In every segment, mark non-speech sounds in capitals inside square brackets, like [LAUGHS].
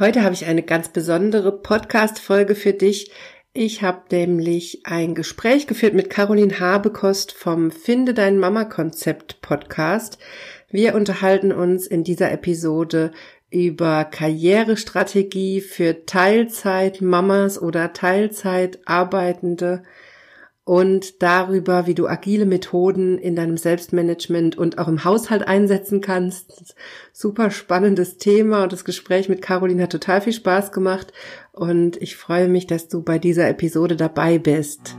Heute habe ich eine ganz besondere Podcast-Folge für dich. Ich habe nämlich ein Gespräch geführt mit Caroline Habekost vom Finde dein Mama Konzept Podcast. Wir unterhalten uns in dieser Episode über Karrierestrategie für Teilzeit-Mamas oder Teilzeit Arbeitende und darüber, wie du agile Methoden in deinem Selbstmanagement und auch im Haushalt einsetzen kannst. Super spannendes Thema und das Gespräch mit Caroline hat total viel Spaß gemacht und ich freue mich, dass du bei dieser Episode dabei bist.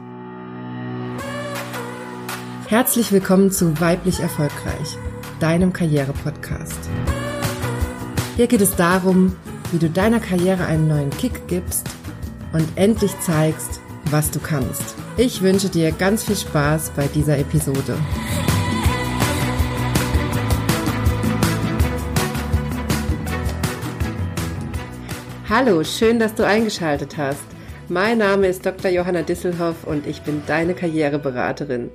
Herzlich willkommen zu Weiblich Erfolgreich, deinem Karriere-Podcast. Hier geht es darum, wie du deiner Karriere einen neuen Kick gibst und endlich zeigst, was du kannst. Ich wünsche dir ganz viel Spaß bei dieser Episode. Hallo, schön, dass du eingeschaltet hast. Mein Name ist Dr. Johanna Disselhoff und ich bin deine Karriereberaterin.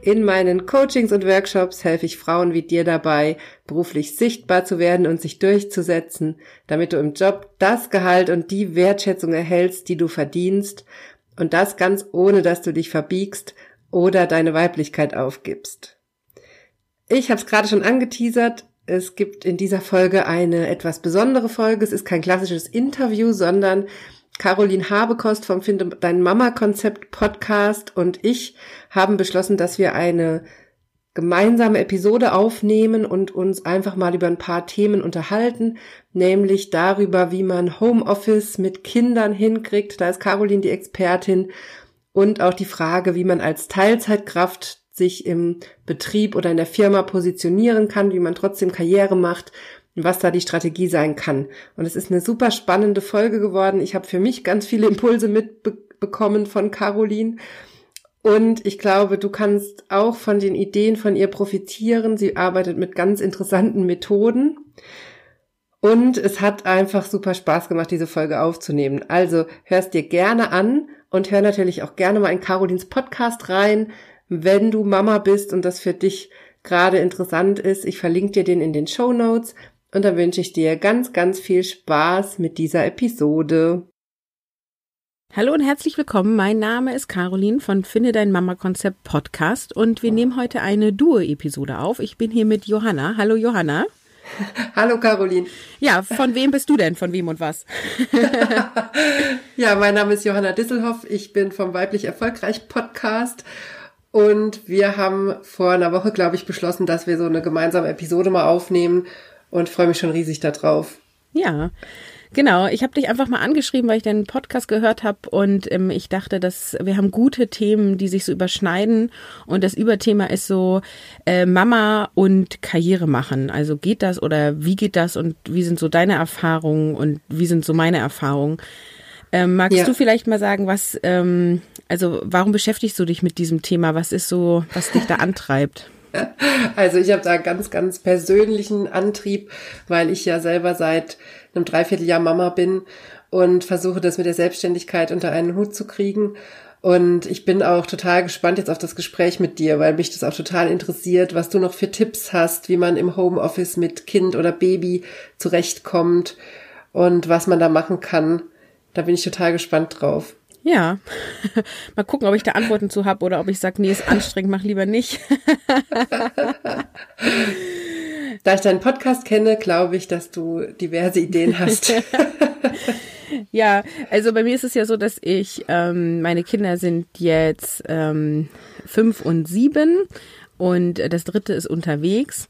In meinen Coachings und Workshops helfe ich Frauen wie dir dabei, beruflich sichtbar zu werden und sich durchzusetzen, damit du im Job das Gehalt und die Wertschätzung erhältst, die du verdienst und das ganz ohne, dass du dich verbiegst oder deine Weiblichkeit aufgibst. Ich habe es gerade schon angeteasert. Es gibt in dieser Folge eine etwas besondere Folge. Es ist kein klassisches Interview, sondern Caroline Habekost vom Finde Dein Mama Konzept Podcast und ich haben beschlossen, dass wir eine gemeinsame Episode aufnehmen und uns einfach mal über ein paar Themen unterhalten, nämlich darüber, wie man Homeoffice mit Kindern hinkriegt. Da ist Caroline die Expertin und auch die Frage, wie man als Teilzeitkraft sich im Betrieb oder in der Firma positionieren kann, wie man trotzdem Karriere macht, was da die Strategie sein kann. Und es ist eine super spannende Folge geworden. Ich habe für mich ganz viele Impulse mitbekommen von Caroline und ich glaube, du kannst auch von den Ideen von ihr profitieren. Sie arbeitet mit ganz interessanten Methoden. Und es hat einfach super Spaß gemacht, diese Folge aufzunehmen. Also hörst dir gerne an und hör natürlich auch gerne mal in Carolins Podcast rein, wenn du Mama bist und das für dich gerade interessant ist. Ich verlinke dir den in den Show Notes und dann wünsche ich dir ganz, ganz viel Spaß mit dieser Episode. Hallo und herzlich willkommen. Mein Name ist Caroline von Finde dein Mama Konzept Podcast und wir nehmen heute eine Duo-Episode auf. Ich bin hier mit Johanna. Hallo Johanna. [LAUGHS] Hallo Caroline. Ja, von wem bist du denn? Von wem und was? [LAUGHS] ja, mein Name ist Johanna Disselhoff. Ich bin vom Weiblich Erfolgreich Podcast und wir haben vor einer Woche, glaube ich, beschlossen, dass wir so eine gemeinsame Episode mal aufnehmen und freue mich schon riesig darauf. Ja. Genau, ich habe dich einfach mal angeschrieben, weil ich deinen Podcast gehört habe und ähm, ich dachte, dass wir haben gute Themen, die sich so überschneiden und das Überthema ist so äh, Mama und Karriere machen. Also geht das oder wie geht das und wie sind so deine Erfahrungen und wie sind so meine Erfahrungen? Ähm, magst ja. du vielleicht mal sagen, was, ähm, also warum beschäftigst du dich mit diesem Thema? Was ist so, was dich da antreibt? [LAUGHS] Also ich habe da ganz, ganz persönlichen Antrieb, weil ich ja selber seit einem Dreivierteljahr Mama bin und versuche das mit der Selbstständigkeit unter einen Hut zu kriegen. Und ich bin auch total gespannt jetzt auf das Gespräch mit dir, weil mich das auch total interessiert, was du noch für Tipps hast, wie man im Homeoffice mit Kind oder Baby zurechtkommt und was man da machen kann. Da bin ich total gespannt drauf. Ja, [LAUGHS] mal gucken, ob ich da Antworten zu habe oder ob ich sage, nee, ist anstrengend, mach lieber nicht. [LAUGHS] Da ich deinen Podcast kenne, glaube ich, dass du diverse Ideen hast. [LAUGHS] ja, also bei mir ist es ja so, dass ich, ähm, meine Kinder sind jetzt ähm, fünf und sieben und das dritte ist unterwegs.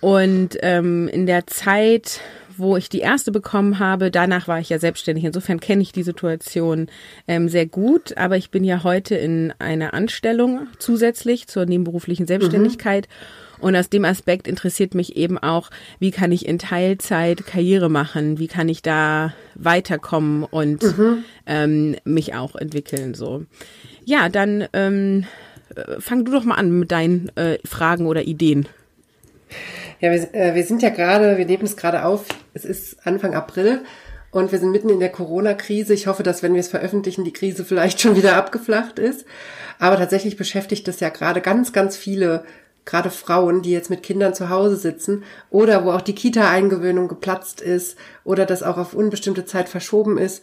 Und ähm, in der Zeit, wo ich die erste bekommen habe, danach war ich ja selbstständig. Insofern kenne ich die Situation ähm, sehr gut. Aber ich bin ja heute in einer Anstellung zusätzlich zur nebenberuflichen Selbstständigkeit. Mhm. Und aus dem Aspekt interessiert mich eben auch, wie kann ich in Teilzeit Karriere machen, wie kann ich da weiterkommen und mhm. ähm, mich auch entwickeln. So, ja, dann ähm, äh, fang du doch mal an mit deinen äh, Fragen oder Ideen. Ja, wir, äh, wir sind ja gerade, wir nehmen es gerade auf. Es ist Anfang April und wir sind mitten in der Corona-Krise. Ich hoffe, dass wenn wir es veröffentlichen, die Krise vielleicht schon wieder abgeflacht ist. Aber tatsächlich beschäftigt es ja gerade ganz, ganz viele gerade Frauen, die jetzt mit Kindern zu Hause sitzen oder wo auch die Kita-Eingewöhnung geplatzt ist oder das auch auf unbestimmte Zeit verschoben ist.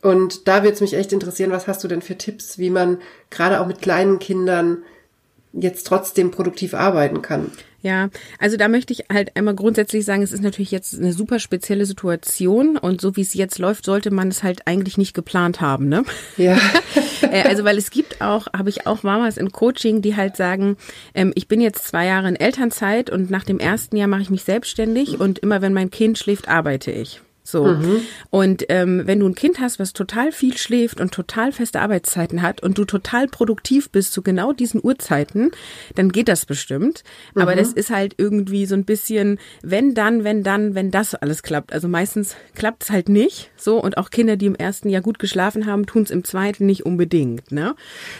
Und da wird es mich echt interessieren, was hast du denn für Tipps, wie man gerade auch mit kleinen Kindern jetzt trotzdem produktiv arbeiten kann? Ja, also da möchte ich halt einmal grundsätzlich sagen, es ist natürlich jetzt eine super spezielle Situation und so wie es jetzt läuft, sollte man es halt eigentlich nicht geplant haben, ne? Ja. [LAUGHS] Äh, also weil es gibt auch, habe ich auch Mamas in Coaching, die halt sagen, ähm, ich bin jetzt zwei Jahre in Elternzeit und nach dem ersten Jahr mache ich mich selbstständig und immer wenn mein Kind schläft, arbeite ich. So. Mhm. Und ähm, wenn du ein Kind hast, was total viel schläft und total feste Arbeitszeiten hat und du total produktiv bist zu genau diesen Uhrzeiten, dann geht das bestimmt. Aber mhm. das ist halt irgendwie so ein bisschen, wenn dann, wenn dann, wenn das alles klappt. Also meistens klappt es halt nicht. So, und auch Kinder, die im ersten Jahr gut geschlafen haben, tun es im zweiten nicht unbedingt. Ne?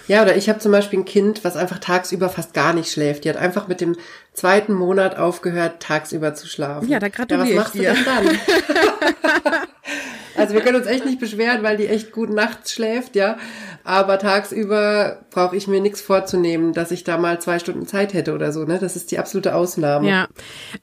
Ja, oder ich habe zum Beispiel ein Kind, was einfach tagsüber fast gar nicht schläft. Die hat einfach mit dem zweiten Monat aufgehört, tagsüber zu schlafen. Ja, da gratuliere ja, was machst ich dir. du denn dann? [LAUGHS] also wir können uns echt nicht beschweren, weil die echt gut nachts schläft, ja. Aber tagsüber brauche ich mir nichts vorzunehmen, dass ich da mal zwei Stunden Zeit hätte oder so. Ne? Das ist die absolute Ausnahme. Ja,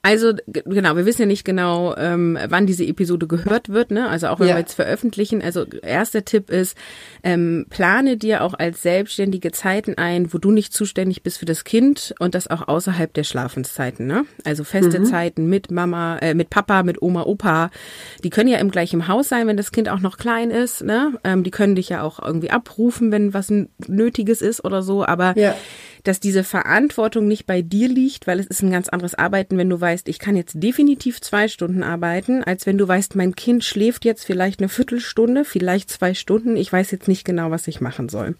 also genau, wir wissen ja nicht genau, ähm, wann diese Episode gehört wird. Ne? Also auch wenn ja. wir jetzt veröffentlichen. Also erster Tipp ist, ähm, plane dir auch als Selbstständige Zeiten ein, wo du nicht zuständig bist für das Kind und das auch außerhalb der Schlafenszeiten. Ne? Also feste mhm. Zeiten mit Mama, äh, mit Papa, mit Oma, Opa. Die können ja im gleichen Haus sein, wenn das Kind auch noch klein ist. Ne? Ähm, die können dich ja auch irgendwie abrufen rufen, wenn was Nötiges ist oder so, aber ja. dass diese Verantwortung nicht bei dir liegt, weil es ist ein ganz anderes Arbeiten, wenn du weißt, ich kann jetzt definitiv zwei Stunden arbeiten, als wenn du weißt, mein Kind schläft jetzt vielleicht eine Viertelstunde, vielleicht zwei Stunden, ich weiß jetzt nicht genau, was ich machen soll.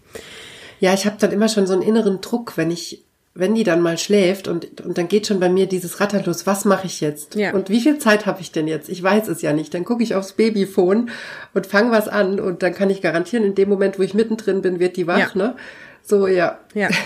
Ja, ich habe dann immer schon so einen inneren Druck, wenn ich wenn die dann mal schläft und, und dann geht schon bei mir dieses Ratter los, was mache ich jetzt? Ja. Und wie viel Zeit habe ich denn jetzt? Ich weiß es ja nicht. Dann gucke ich aufs Babyphone und fange was an und dann kann ich garantieren, in dem Moment, wo ich mittendrin bin, wird die wach, ja. ne? So, ja. Ja. [LAUGHS]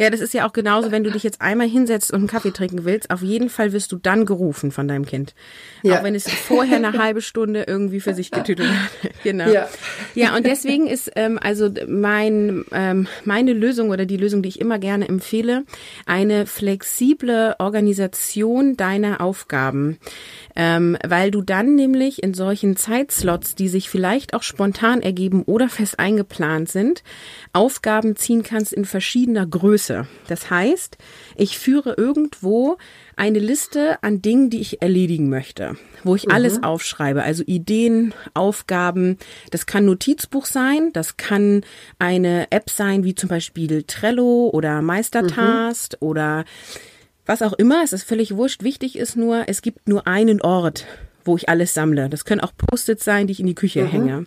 Ja, das ist ja auch genauso, wenn du dich jetzt einmal hinsetzt und einen Kaffee trinken willst, auf jeden Fall wirst du dann gerufen von deinem Kind. Ja. Auch wenn es vorher eine halbe Stunde irgendwie für sich getütet hat. [LAUGHS] genau. Ja. ja, und deswegen ist ähm, also mein, ähm, meine Lösung oder die Lösung, die ich immer gerne empfehle, eine flexible Organisation deiner Aufgaben. Ähm, weil du dann nämlich in solchen Zeitslots, die sich vielleicht auch spontan ergeben oder fest eingeplant sind, Aufgaben ziehen kannst in verschiedener Größe. Das heißt, ich führe irgendwo eine Liste an Dingen, die ich erledigen möchte, wo ich mhm. alles aufschreibe, also Ideen, Aufgaben. Das kann Notizbuch sein, das kann eine App sein, wie zum Beispiel Trello oder Meistertask mhm. oder was auch immer. Es ist völlig wurscht. Wichtig ist nur, es gibt nur einen Ort, wo ich alles sammle. Das können auch Post-its sein, die ich in die Küche mhm. hänge.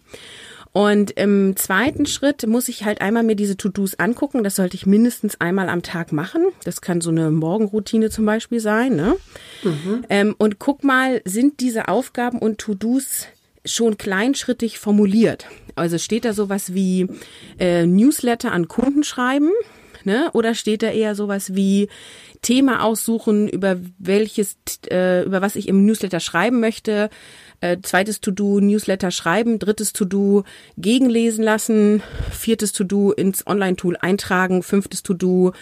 Und im zweiten Schritt muss ich halt einmal mir diese To-Dos angucken. Das sollte ich mindestens einmal am Tag machen. Das kann so eine Morgenroutine zum Beispiel sein. Ne? Mhm. Ähm, und guck mal, sind diese Aufgaben und To-Dos schon kleinschrittig formuliert? Also steht da sowas wie äh, Newsletter an Kunden schreiben? Ne? Oder steht da eher sowas wie Thema aussuchen, über welches, äh, über was ich im Newsletter schreiben möchte, äh, zweites To-Do Newsletter schreiben, drittes To-Do gegenlesen lassen, viertes To-Do ins Online-Tool eintragen, fünftes To-Do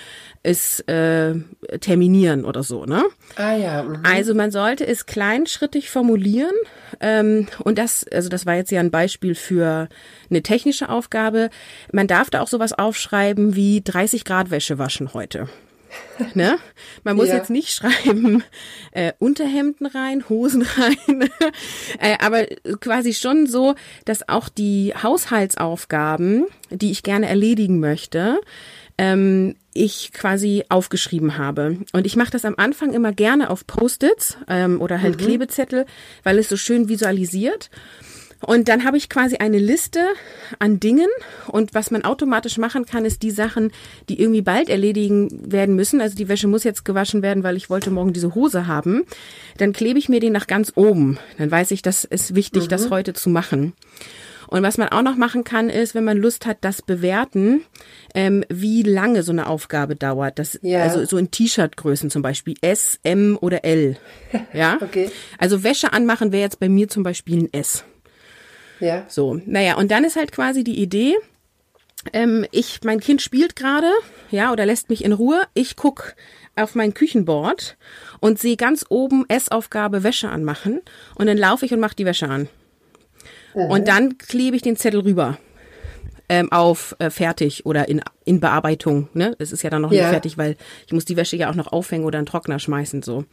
ist äh, terminieren oder so, ne? Ah ja. Mhm. Also man sollte es kleinschrittig formulieren ähm, und das, also das war jetzt ja ein Beispiel für eine technische Aufgabe. Man darf da auch sowas aufschreiben wie 30 Grad Wäsche waschen heute. [LAUGHS] Ne? Man muss ja. jetzt nicht schreiben, [LAUGHS] äh, Unterhemden rein, Hosen rein, [LAUGHS] äh, aber quasi schon so, dass auch die Haushaltsaufgaben, die ich gerne erledigen möchte, ähm, ich quasi aufgeschrieben habe. Und ich mache das am Anfang immer gerne auf Post-its ähm, oder halt mhm. Klebezettel, weil es so schön visualisiert. Und dann habe ich quasi eine Liste an Dingen und was man automatisch machen kann, ist die Sachen, die irgendwie bald erledigen werden müssen. Also die Wäsche muss jetzt gewaschen werden, weil ich wollte morgen diese Hose haben. Dann klebe ich mir den nach ganz oben. Dann weiß ich, das ist wichtig, mhm. das heute zu machen. Und was man auch noch machen kann, ist, wenn man Lust hat, das bewerten, ähm, wie lange so eine Aufgabe dauert. Das, ja. Also so in T-Shirt-Größen zum Beispiel S, M oder L. [LAUGHS] Ja. okay. Also Wäsche anmachen wäre jetzt bei mir zum Beispiel ein S. Ja. So, naja, und dann ist halt quasi die Idee, ähm, ich, mein Kind spielt gerade, ja, oder lässt mich in Ruhe. Ich guck auf mein Küchenboard und sehe ganz oben Essaufgabe Wäsche anmachen und dann laufe ich und mache die Wäsche an. Mhm. Und dann klebe ich den Zettel rüber ähm, auf äh, fertig oder in, in Bearbeitung. Ne? Es ist ja dann noch ja. nicht fertig, weil ich muss die Wäsche ja auch noch aufhängen oder in Trockner schmeißen so.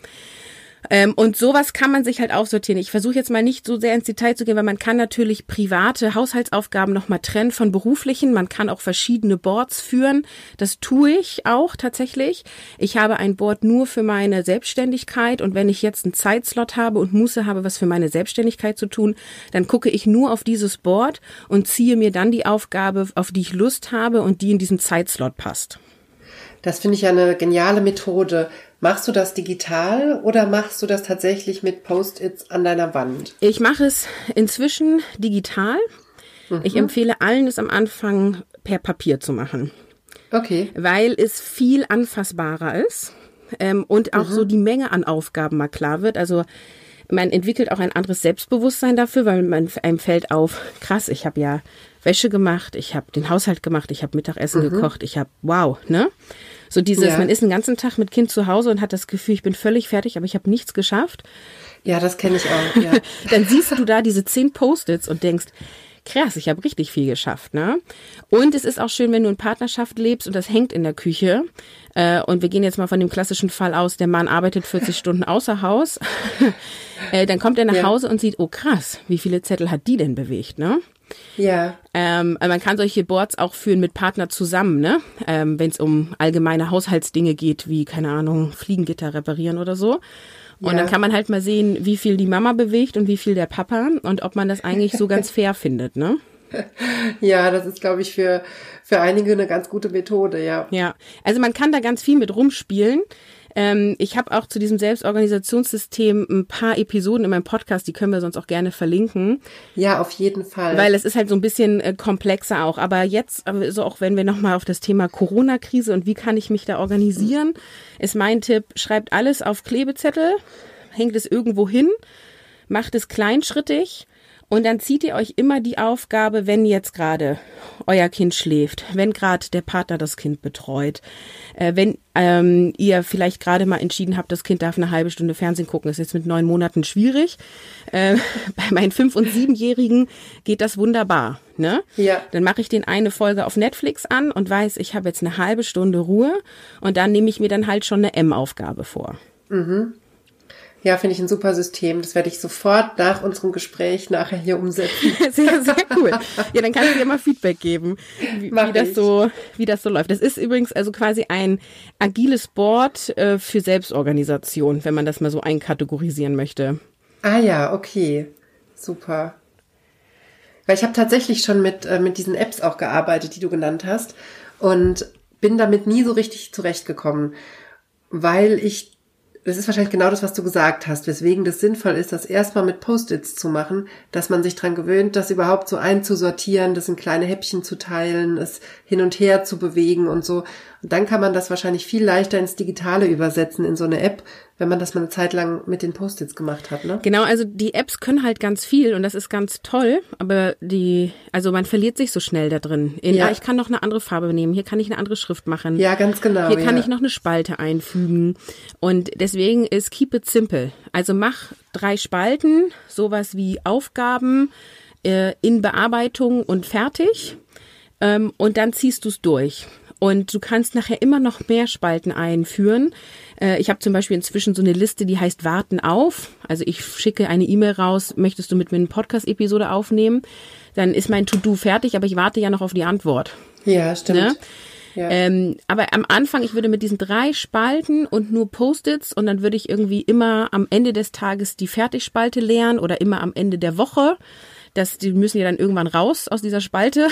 Ähm, und sowas kann man sich halt aufsortieren. Ich versuche jetzt mal nicht so sehr ins Detail zu gehen, weil man kann natürlich private Haushaltsaufgaben nochmal trennen von beruflichen. Man kann auch verschiedene Boards führen. Das tue ich auch tatsächlich. Ich habe ein Board nur für meine Selbstständigkeit und wenn ich jetzt einen Zeitslot habe und Muße habe, was für meine Selbstständigkeit zu tun, dann gucke ich nur auf dieses Board und ziehe mir dann die Aufgabe, auf die ich Lust habe und die in diesen Zeitslot passt. Das finde ich ja eine geniale Methode. Machst du das digital oder machst du das tatsächlich mit Post-its an deiner Wand? Ich mache es inzwischen digital. Mhm. Ich empfehle allen, es am Anfang per Papier zu machen. Okay. Weil es viel anfassbarer ist ähm, und auch mhm. so die Menge an Aufgaben mal klar wird. Also man entwickelt auch ein anderes Selbstbewusstsein dafür, weil man einem fällt auf, krass, ich habe ja Wäsche gemacht, ich habe den Haushalt gemacht, ich habe Mittagessen mhm. gekocht, ich habe wow, ne? So dieses, ja. man ist den ganzen Tag mit Kind zu Hause und hat das Gefühl, ich bin völlig fertig, aber ich habe nichts geschafft. Ja, das kenne ich auch. Ja. [LAUGHS] Dann siehst du da diese zehn Post-its und denkst, krass, ich habe richtig viel geschafft, ne? Und es ist auch schön, wenn du in Partnerschaft lebst und das hängt in der Küche. Äh, und wir gehen jetzt mal von dem klassischen Fall aus, der Mann arbeitet 40 [LAUGHS] Stunden außer Haus. [LAUGHS] äh, dann kommt er nach ja. Hause und sieht, oh krass, wie viele Zettel hat die denn bewegt, ne? Ja. Ähm, man kann solche Boards auch führen mit Partner zusammen, ne? Ähm, Wenn es um allgemeine Haushaltsdinge geht, wie, keine Ahnung, Fliegengitter reparieren oder so. Und ja. dann kann man halt mal sehen, wie viel die Mama bewegt und wie viel der Papa und ob man das eigentlich so ganz [LAUGHS] fair findet, ne? Ja, das ist, glaube ich, für, für einige eine ganz gute Methode, ja. Ja, also man kann da ganz viel mit rumspielen. Ähm, ich habe auch zu diesem Selbstorganisationssystem ein paar Episoden in meinem Podcast, die können wir sonst auch gerne verlinken. Ja, auf jeden Fall. Weil es ist halt so ein bisschen äh, komplexer auch. Aber jetzt, also auch wenn wir nochmal auf das Thema Corona-Krise und wie kann ich mich da organisieren, ist mein Tipp, schreibt alles auf Klebezettel, hängt es irgendwo hin, macht es kleinschrittig und dann zieht ihr euch immer die Aufgabe, wenn jetzt gerade euer Kind schläft, wenn gerade der Partner das Kind betreut, äh, wenn ähm, ihr vielleicht gerade mal entschieden habt, das Kind darf eine halbe Stunde Fernsehen gucken, ist jetzt mit neun Monaten schwierig. Äh, [LAUGHS] bei meinen fünf- und siebenjährigen geht das wunderbar. Ne? Ja. Dann mache ich den eine Folge auf Netflix an und weiß, ich habe jetzt eine halbe Stunde Ruhe und dann nehme ich mir dann halt schon eine M-Aufgabe vor. Mhm. Ja, finde ich ein super System. Das werde ich sofort nach unserem Gespräch nachher hier umsetzen. [LAUGHS] sehr, sehr cool. Ja, dann kannst du dir mal Feedback geben, wie, wie das so, wie das so läuft. Das ist übrigens also quasi ein agiles Board äh, für Selbstorganisation, wenn man das mal so einkategorisieren möchte. Ah ja, okay. Super. Weil ich habe tatsächlich schon mit, äh, mit diesen Apps auch gearbeitet, die du genannt hast. Und bin damit nie so richtig zurechtgekommen, weil ich das ist wahrscheinlich genau das, was du gesagt hast, weswegen das sinnvoll ist, das erstmal mit Post-its zu machen, dass man sich dran gewöhnt, das überhaupt so einzusortieren, das in kleine Häppchen zu teilen, es hin und her zu bewegen und so. Und dann kann man das wahrscheinlich viel leichter ins Digitale übersetzen, in so eine App, wenn man das mal eine Zeit lang mit den Post-its gemacht hat, ne? Genau, also die Apps können halt ganz viel und das ist ganz toll, aber die, also man verliert sich so schnell da drin. In, ja. Ah, ich kann noch eine andere Farbe nehmen, hier kann ich eine andere Schrift machen. Ja, ganz genau. Hier kann ja. ich noch eine Spalte einfügen. Und deswegen ist Keep It Simple. Also mach drei Spalten, sowas wie Aufgaben äh, in Bearbeitung und fertig. Ähm, und dann ziehst du es durch. Und du kannst nachher immer noch mehr Spalten einführen. Äh, ich habe zum Beispiel inzwischen so eine Liste, die heißt Warten auf. Also ich schicke eine E-Mail raus, möchtest du mit mir eine Podcast-Episode aufnehmen? Dann ist mein To-Do fertig, aber ich warte ja noch auf die Antwort. Ja, stimmt. Ne? Ja. Ähm, aber am Anfang, ich würde mit diesen drei Spalten und nur Post-its und dann würde ich irgendwie immer am Ende des Tages die Fertigspalte leeren oder immer am Ende der Woche das, die müssen ja dann irgendwann raus aus dieser Spalte.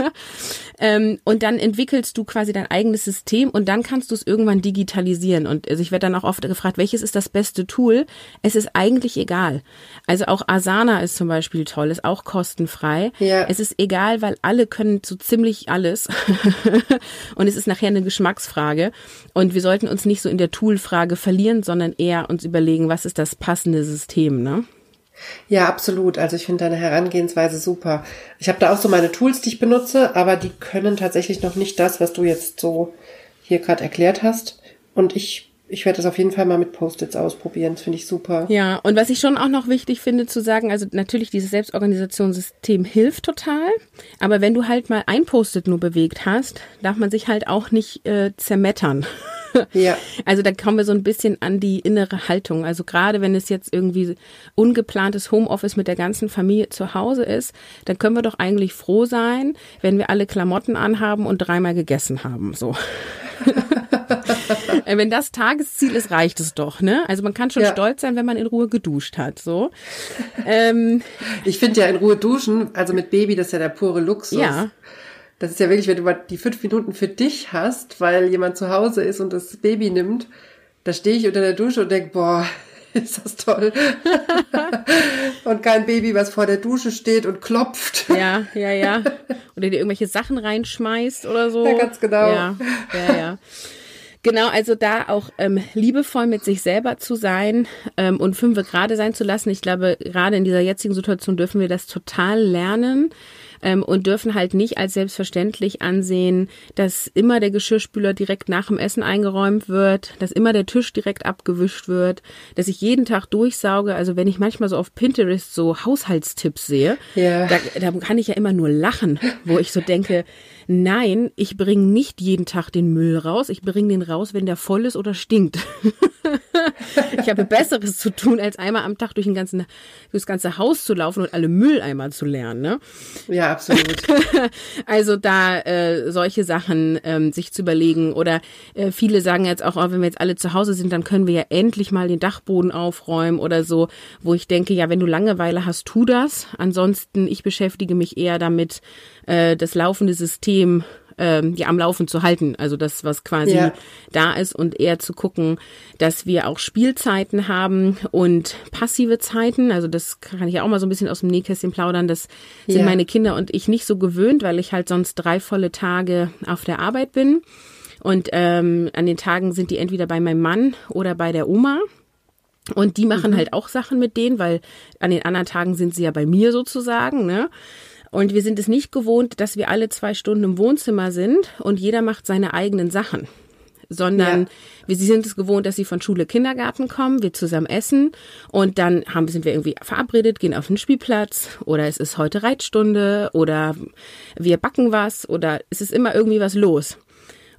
[LAUGHS] ähm, und dann entwickelst du quasi dein eigenes System und dann kannst du es irgendwann digitalisieren. Und also ich werde dann auch oft gefragt, welches ist das beste Tool? Es ist eigentlich egal. Also auch Asana ist zum Beispiel toll, ist auch kostenfrei. Ja. Es ist egal, weil alle können so ziemlich alles. [LAUGHS] und es ist nachher eine Geschmacksfrage. Und wir sollten uns nicht so in der Toolfrage verlieren, sondern eher uns überlegen, was ist das passende System, ne? Ja, absolut. Also ich finde deine Herangehensweise super. Ich habe da auch so meine Tools, die ich benutze, aber die können tatsächlich noch nicht das, was du jetzt so hier gerade erklärt hast. Und ich ich werde das auf jeden Fall mal mit Post-its ausprobieren. Das finde ich super. Ja, und was ich schon auch noch wichtig finde zu sagen, also natürlich dieses Selbstorganisationssystem hilft total, aber wenn du halt mal ein Post-it nur bewegt hast, darf man sich halt auch nicht äh, zermettern. Ja. [LAUGHS] Also da kommen wir so ein bisschen an die innere Haltung. Also gerade wenn es jetzt irgendwie ungeplantes Homeoffice mit der ganzen Familie zu Hause ist, dann können wir doch eigentlich froh sein, wenn wir alle Klamotten anhaben und dreimal gegessen haben. So. [LAUGHS] Äh, wenn das Tagesziel ist, reicht es doch, ne? Also man kann schon ja. stolz sein, wenn man in Ruhe geduscht hat, so. Ähm, ich finde ja in Ruhe duschen, also mit Baby, das ist ja der pure Luxus. Ja. Das ist ja wirklich, wenn du mal die fünf Minuten für dich hast, weil jemand zu Hause ist und das Baby nimmt, da stehe ich unter der Dusche und denke, boah, [LAUGHS] ist das toll. [LAUGHS] und kein Baby, was vor der Dusche steht und klopft. Ja, ja, ja. Oder dir irgendwelche Sachen reinschmeißt oder so. Ja, ganz genau. Ja, ja, ja. Genau, also da auch ähm, liebevoll mit sich selber zu sein ähm, und fünfe gerade sein zu lassen. Ich glaube, gerade in dieser jetzigen Situation dürfen wir das total lernen ähm, und dürfen halt nicht als selbstverständlich ansehen, dass immer der Geschirrspüler direkt nach dem Essen eingeräumt wird, dass immer der Tisch direkt abgewischt wird, dass ich jeden Tag durchsauge. Also wenn ich manchmal so auf Pinterest so Haushaltstipps sehe, ja. da, da kann ich ja immer nur lachen, wo ich so denke, nein, ich bringe nicht jeden Tag den Müll raus, ich bringe den raus, wenn der voll ist oder stinkt. [LAUGHS] ich habe Besseres zu tun, als einmal am Tag durch, den ganzen, durch das ganze Haus zu laufen und alle Mülleimer zu lernen. Ne? Ja, absolut. [LAUGHS] also da äh, solche Sachen ähm, sich zu überlegen oder äh, viele sagen jetzt auch, oh, wenn wir jetzt alle zu Hause sind, dann können wir ja endlich mal den Dachboden aufräumen oder so, wo ich denke, ja, wenn du Langeweile hast, tu das. Ansonsten, ich beschäftige mich eher damit, äh, das laufende System ähm, ja am Laufen zu halten. Also das, was quasi ja. da ist und eher zu gucken, dass wir auch Spielzeiten haben und passive Zeiten. Also das kann ich ja auch mal so ein bisschen aus dem Nähkästchen plaudern. Das sind ja. meine Kinder und ich nicht so gewöhnt, weil ich halt sonst drei volle Tage auf der Arbeit bin. Und ähm, an den Tagen sind die entweder bei meinem Mann oder bei der Oma. Und die machen mhm. halt auch Sachen mit denen, weil an den anderen Tagen sind sie ja bei mir sozusagen, ne? Und wir sind es nicht gewohnt, dass wir alle zwei Stunden im Wohnzimmer sind und jeder macht seine eigenen Sachen sondern ja. wir sie sind es gewohnt, dass sie von Schule, Kindergarten kommen, wir zusammen essen und dann haben, sind wir irgendwie verabredet, gehen auf den Spielplatz oder es ist heute Reitstunde oder wir backen was oder es ist immer irgendwie was los.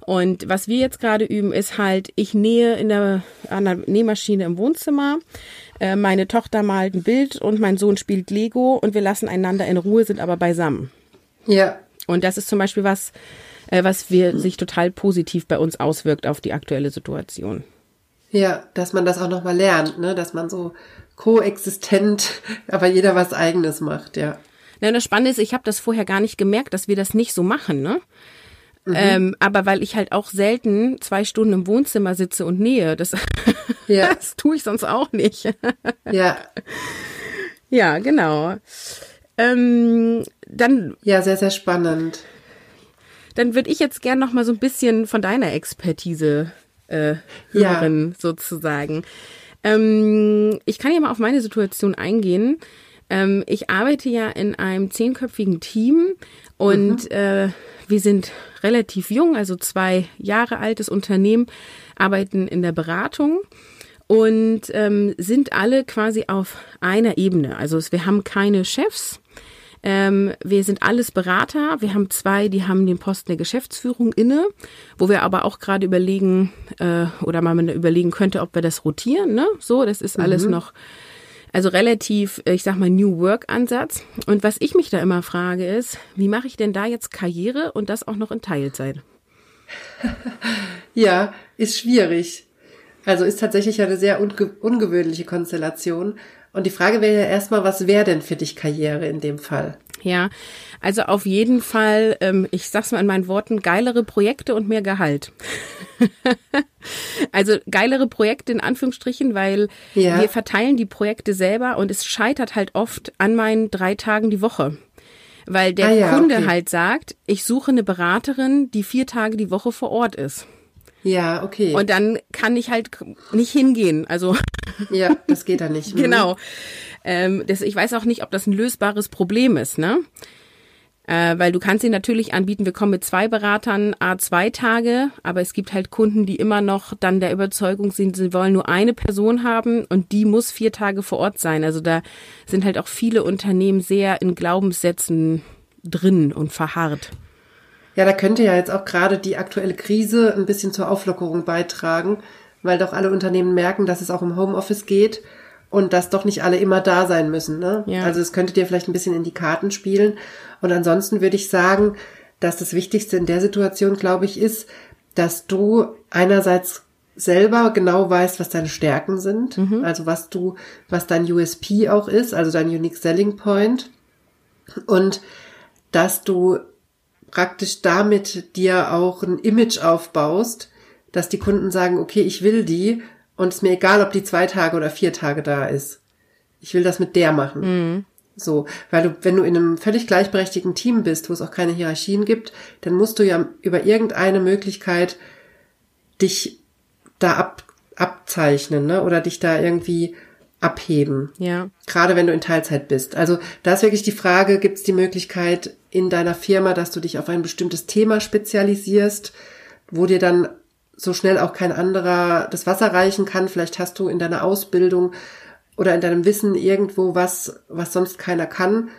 Und was wir jetzt gerade üben, ist halt, ich nähe in der, an der Nähmaschine im Wohnzimmer. Äh, meine Tochter malt ein Bild und mein Sohn spielt Lego und wir lassen einander in Ruhe, sind aber beisammen. Ja. Und das ist zum Beispiel was, äh, was wir, sich total positiv bei uns auswirkt auf die aktuelle Situation. Ja, dass man das auch nochmal lernt, ne? dass man so koexistent, [LAUGHS] aber jeder was eigenes macht, ja. Ja, das Spannende ist, ich habe das vorher gar nicht gemerkt, dass wir das nicht so machen, ne? Mhm. Ähm, aber weil ich halt auch selten zwei Stunden im Wohnzimmer sitze und nähe, das, ja. [LAUGHS] das tue ich sonst auch nicht. [LAUGHS] ja. Ja, genau. Ähm, dann. Ja, sehr, sehr spannend. Dann würde ich jetzt gern noch mal so ein bisschen von deiner Expertise äh, hören, ja. sozusagen. Ähm, ich kann ja mal auf meine Situation eingehen. Ähm, ich arbeite ja in einem zehnköpfigen Team und mhm. äh, wir sind relativ jung, also zwei Jahre altes Unternehmen, arbeiten in der Beratung und ähm, sind alle quasi auf einer Ebene. Also wir haben keine Chefs. Ähm, wir sind alles Berater. Wir haben zwei, die haben den Posten der Geschäftsführung inne, wo wir aber auch gerade überlegen äh, oder mal überlegen könnte, ob wir das rotieren. Ne? So, das ist alles mhm. noch also relativ, äh, ich sag mal, New Work-Ansatz. Und was ich mich da immer frage ist, wie mache ich denn da jetzt Karriere und das auch noch in Teilzeit? [LAUGHS] ja, ist schwierig. Also ist tatsächlich eine sehr unge ungewöhnliche Konstellation. Und die Frage wäre ja erstmal, was wäre denn für dich Karriere in dem Fall? Ja, also auf jeden Fall, ähm, ich sag's mal in meinen Worten, geilere Projekte und mehr Gehalt. [LAUGHS] also geilere Projekte in Anführungsstrichen, weil ja. wir verteilen die Projekte selber und es scheitert halt oft an meinen drei Tagen die Woche. Weil der ah, ja, Kunde okay. halt sagt, ich suche eine Beraterin, die vier Tage die Woche vor Ort ist. Ja, okay. Und dann kann ich halt nicht hingehen. Also [LAUGHS] ja, das geht dann nicht. [LAUGHS] genau. Ähm, das, ich weiß auch nicht, ob das ein lösbares Problem ist. Ne? Äh, weil du kannst ihn natürlich anbieten, wir kommen mit zwei Beratern a zwei Tage, aber es gibt halt Kunden, die immer noch dann der Überzeugung sind, sie wollen nur eine Person haben und die muss vier Tage vor Ort sein. Also da sind halt auch viele Unternehmen sehr in Glaubenssätzen drin und verharrt. Ja, da könnte ja jetzt auch gerade die aktuelle Krise ein bisschen zur Auflockerung beitragen, weil doch alle Unternehmen merken, dass es auch im Homeoffice geht und dass doch nicht alle immer da sein müssen. Ne? Ja. Also es könnte dir vielleicht ein bisschen in die Karten spielen. Und ansonsten würde ich sagen, dass das Wichtigste in der Situation, glaube ich, ist, dass du einerseits selber genau weißt, was deine Stärken sind, mhm. also was du, was dein USP auch ist, also dein Unique Selling Point und dass du praktisch damit dir auch ein Image aufbaust, dass die Kunden sagen, okay, ich will die und es ist mir egal, ob die zwei Tage oder vier Tage da ist. Ich will das mit der machen. Mhm. So, weil du, wenn du in einem völlig gleichberechtigten Team bist, wo es auch keine Hierarchien gibt, dann musst du ja über irgendeine Möglichkeit dich da ab, abzeichnen, ne? Oder dich da irgendwie abheben. Ja. Gerade wenn du in Teilzeit bist. Also da ist wirklich die Frage, gibt es die Möglichkeit in deiner Firma, dass du dich auf ein bestimmtes Thema spezialisierst, wo dir dann so schnell auch kein anderer das Wasser reichen kann. Vielleicht hast du in deiner Ausbildung oder in deinem Wissen irgendwo was, was sonst keiner kann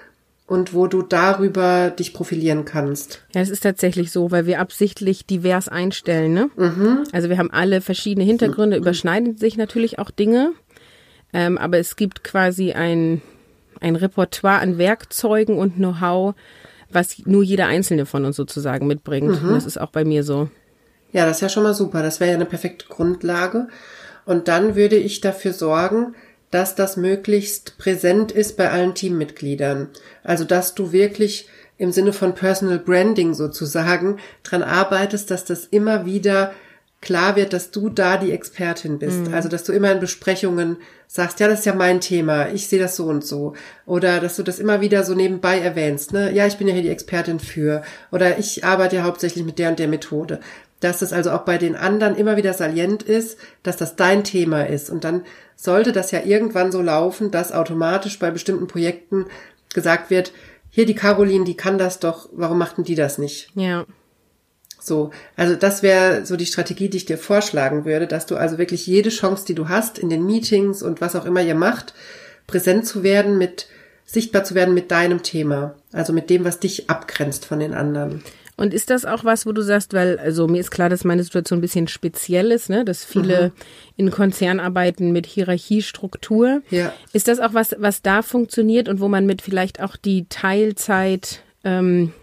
und wo du darüber dich profilieren kannst. Ja, es ist tatsächlich so, weil wir absichtlich divers einstellen. Ne? Mhm. Also wir haben alle verschiedene Hintergründe, mhm. überschneiden sich natürlich auch Dinge, ähm, aber es gibt quasi ein, ein Repertoire an Werkzeugen und Know-how, was nur jeder einzelne von uns sozusagen mitbringt. Mhm. Und das ist auch bei mir so. Ja, das ist ja schon mal super. Das wäre ja eine perfekte Grundlage. Und dann würde ich dafür sorgen, dass das möglichst präsent ist bei allen Teammitgliedern. Also, dass du wirklich im Sinne von Personal Branding sozusagen dran arbeitest, dass das immer wieder klar wird, dass du da die Expertin bist. Mhm. Also, dass du immer in Besprechungen sagst, ja, das ist ja mein Thema, ich sehe das so und so. Oder dass du das immer wieder so nebenbei erwähnst, ne? Ja, ich bin ja hier die Expertin für. Oder ich arbeite ja hauptsächlich mit der und der Methode dass das also auch bei den anderen immer wieder salient ist, dass das dein Thema ist. Und dann sollte das ja irgendwann so laufen, dass automatisch bei bestimmten Projekten gesagt wird, hier die Caroline, die kann das doch, warum machten die das nicht? Ja. So, also das wäre so die Strategie, die ich dir vorschlagen würde, dass du also wirklich jede Chance, die du hast, in den Meetings und was auch immer ihr macht, präsent zu werden, mit sichtbar zu werden mit deinem Thema, also mit dem, was dich abgrenzt von den anderen. Und ist das auch was, wo du sagst, weil, also mir ist klar, dass meine Situation ein bisschen speziell ist, ne? dass viele mhm. in Konzern arbeiten mit Hierarchiestruktur. Ja. Ist das auch was, was da funktioniert und wo man mit vielleicht auch die Teilzeit ähm,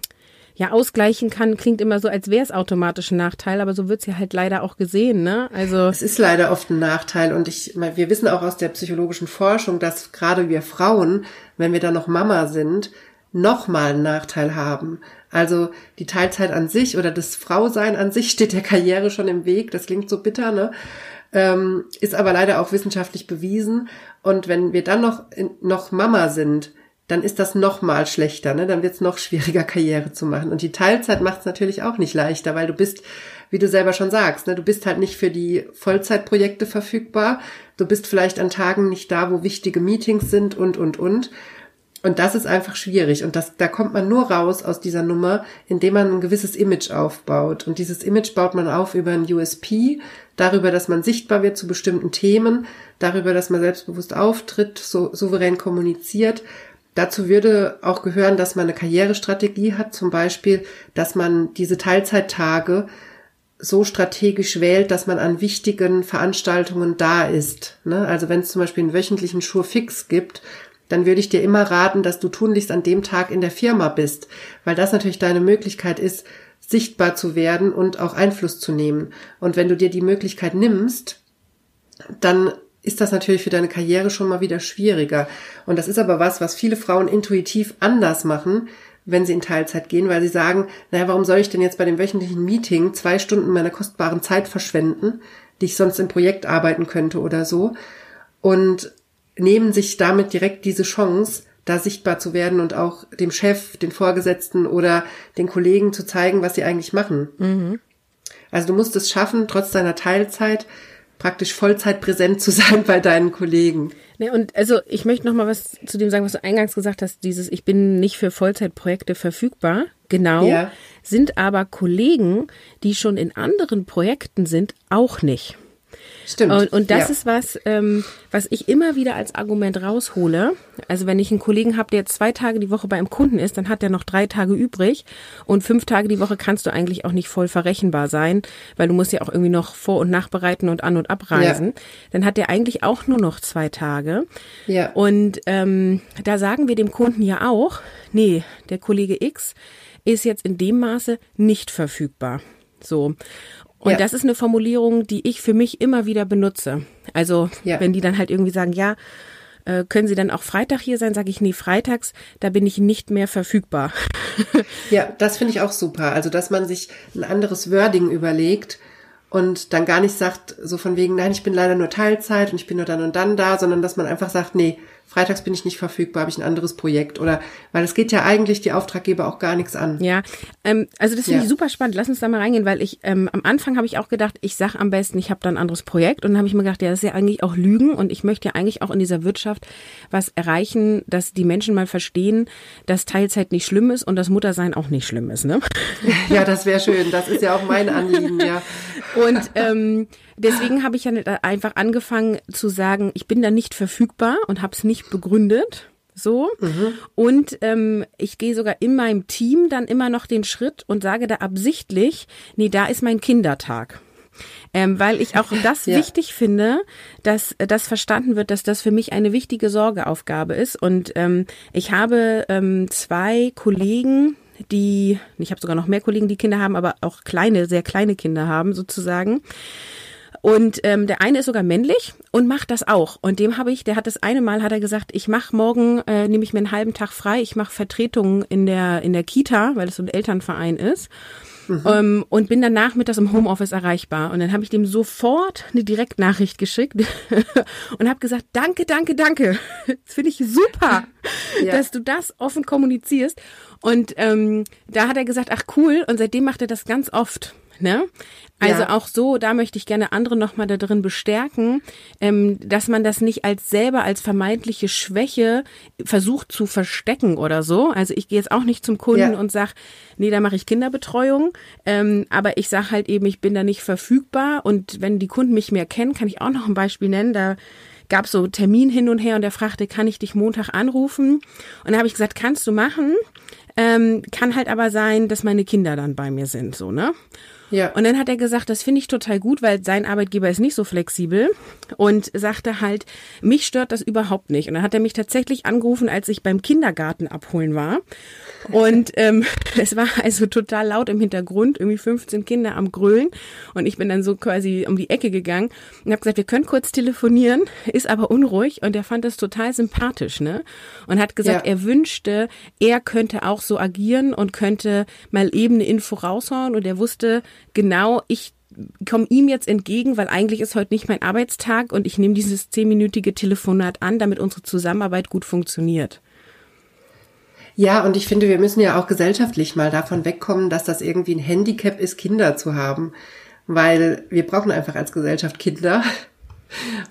ja ausgleichen kann, klingt immer so, als wäre es automatisch ein Nachteil, aber so wird's ja halt leider auch gesehen, ne? Also es ist leider oft ein Nachteil und ich, wir wissen auch aus der psychologischen Forschung, dass gerade wir Frauen, wenn wir dann noch Mama sind, nochmal einen Nachteil haben. Also die Teilzeit an sich oder das Frausein an sich [LAUGHS] steht der Karriere schon im Weg. Das klingt so bitter, ne? Ähm, ist aber leider auch wissenschaftlich bewiesen. Und wenn wir dann noch, noch Mama sind, dann ist das noch mal schlechter, ne? Dann wird es noch schwieriger, Karriere zu machen. Und die Teilzeit macht es natürlich auch nicht leichter, weil du bist, wie du selber schon sagst, ne? Du bist halt nicht für die Vollzeitprojekte verfügbar. Du bist vielleicht an Tagen nicht da, wo wichtige Meetings sind und, und, und. Und das ist einfach schwierig. Und das, da kommt man nur raus aus dieser Nummer, indem man ein gewisses Image aufbaut. Und dieses Image baut man auf über ein USP, darüber, dass man sichtbar wird zu bestimmten Themen, darüber, dass man selbstbewusst auftritt, so souverän kommuniziert. Dazu würde auch gehören, dass man eine Karrierestrategie hat, zum Beispiel, dass man diese Teilzeittage so strategisch wählt, dass man an wichtigen Veranstaltungen da ist. Ne? Also wenn es zum Beispiel einen wöchentlichen Schurfix gibt, dann würde ich dir immer raten, dass du tunlichst an dem Tag in der Firma bist, weil das natürlich deine Möglichkeit ist, sichtbar zu werden und auch Einfluss zu nehmen. Und wenn du dir die Möglichkeit nimmst, dann ist das natürlich für deine Karriere schon mal wieder schwieriger. Und das ist aber was, was viele Frauen intuitiv anders machen, wenn sie in Teilzeit gehen, weil sie sagen, naja, warum soll ich denn jetzt bei dem wöchentlichen Meeting zwei Stunden meiner kostbaren Zeit verschwenden, die ich sonst im Projekt arbeiten könnte oder so. Und nehmen sich damit direkt diese Chance, da sichtbar zu werden und auch dem Chef, den Vorgesetzten oder den Kollegen zu zeigen, was sie eigentlich machen. Mhm. Also du musst es schaffen, trotz deiner Teilzeit praktisch Vollzeit präsent zu sein bei deinen Kollegen. Nee, und also ich möchte noch mal was zu dem sagen, was du eingangs gesagt hast, dieses ich bin nicht für Vollzeitprojekte verfügbar. Genau. Ja. Sind aber Kollegen, die schon in anderen Projekten sind, auch nicht. Stimmt. Und, und das ja. ist was, ähm, was ich immer wieder als Argument raushole. Also wenn ich einen Kollegen habe, der zwei Tage die Woche bei einem Kunden ist, dann hat der noch drei Tage übrig und fünf Tage die Woche kannst du eigentlich auch nicht voll verrechenbar sein, weil du musst ja auch irgendwie noch vor- und nachbereiten und an- und abreisen. Ja. Dann hat der eigentlich auch nur noch zwei Tage. Ja. Und ähm, da sagen wir dem Kunden ja auch, nee, der Kollege X ist jetzt in dem Maße nicht verfügbar. So. Und ja. das ist eine Formulierung, die ich für mich immer wieder benutze. Also ja. wenn die dann halt irgendwie sagen, ja, äh, können Sie dann auch Freitag hier sein? Sage ich, nee, freitags, da bin ich nicht mehr verfügbar. [LAUGHS] ja, das finde ich auch super. Also, dass man sich ein anderes Wording überlegt und dann gar nicht sagt, so von wegen, nein, ich bin leider nur Teilzeit und ich bin nur dann und dann da, sondern dass man einfach sagt, nee, freitags bin ich nicht verfügbar, habe ich ein anderes Projekt oder weil es geht ja eigentlich die Auftraggeber auch gar nichts an. Ja, ähm, also das finde ja. ich super spannend. Lass uns da mal reingehen, weil ich ähm, am Anfang habe ich auch gedacht, ich sag am besten, ich habe da ein anderes Projekt und dann habe ich mir gedacht, ja, das ist ja eigentlich auch Lügen und ich möchte ja eigentlich auch in dieser Wirtschaft was erreichen, dass die Menschen mal verstehen, dass Teilzeit nicht schlimm ist und das Muttersein auch nicht schlimm ist, ne? [LAUGHS] Ja, das wäre schön. Das ist ja auch mein Anliegen, ja. Und ähm, deswegen habe ich ja einfach angefangen zu sagen, ich bin da nicht verfügbar und habe es nicht begründet. So. Mhm. Und ähm, ich gehe sogar in meinem Team dann immer noch den Schritt und sage da absichtlich, nee, da ist mein Kindertag. Ähm, weil ich auch [LAUGHS] das ja. wichtig finde, dass das verstanden wird, dass das für mich eine wichtige Sorgeaufgabe ist. Und ähm, ich habe ähm, zwei Kollegen, die, ich habe sogar noch mehr Kollegen, die Kinder haben, aber auch kleine, sehr kleine Kinder haben sozusagen. Und ähm, der eine ist sogar männlich und macht das auch. Und dem habe ich, der hat das eine Mal, hat er gesagt, ich mache morgen, äh, nehme ich mir einen halben Tag frei, ich mache Vertretungen in der, in der Kita, weil es so ein Elternverein ist. Mhm. Ähm, und bin dann nachmittags im Homeoffice erreichbar. Und dann habe ich dem sofort eine Direktnachricht geschickt [LAUGHS] und habe gesagt, danke, danke, danke. [LAUGHS] Das finde ich super, [LAUGHS] ja. dass du das offen kommunizierst. Und ähm, da hat er gesagt, ach cool. Und seitdem macht er das ganz oft. Ne? Also ja. auch so, da möchte ich gerne andere nochmal da drin bestärken, ähm, dass man das nicht als selber als vermeintliche Schwäche versucht zu verstecken oder so. Also ich gehe jetzt auch nicht zum Kunden ja. und sag, nee, da mache ich Kinderbetreuung, ähm, aber ich sag halt eben, ich bin da nicht verfügbar und wenn die Kunden mich mehr kennen, kann ich auch noch ein Beispiel nennen, da gab so Termin hin und her und er fragte, kann ich dich Montag anrufen? Und da habe ich gesagt, kannst du machen. Ähm, kann halt aber sein, dass meine Kinder dann bei mir sind, so, ne? Ja. Und dann hat er gesagt, das finde ich total gut, weil sein Arbeitgeber ist nicht so flexibel und sagte halt, mich stört das überhaupt nicht. Und dann hat er mich tatsächlich angerufen, als ich beim Kindergarten abholen war. Und ähm, [LAUGHS] es war also total laut im Hintergrund, irgendwie 15 Kinder am Grölen. Und ich bin dann so quasi um die Ecke gegangen und habe gesagt, wir können kurz telefonieren, ist aber unruhig. Und er fand das total sympathisch, ne? Und hat gesagt, ja. er wünschte, er könnte auch so agieren und könnte mal eben eine Info raushauen. Und er wusste, genau, ich komme ihm jetzt entgegen, weil eigentlich ist heute nicht mein Arbeitstag und ich nehme dieses zehnminütige Telefonat an, damit unsere Zusammenarbeit gut funktioniert. Ja, und ich finde, wir müssen ja auch gesellschaftlich mal davon wegkommen, dass das irgendwie ein Handicap ist, Kinder zu haben. Weil wir brauchen einfach als Gesellschaft Kinder.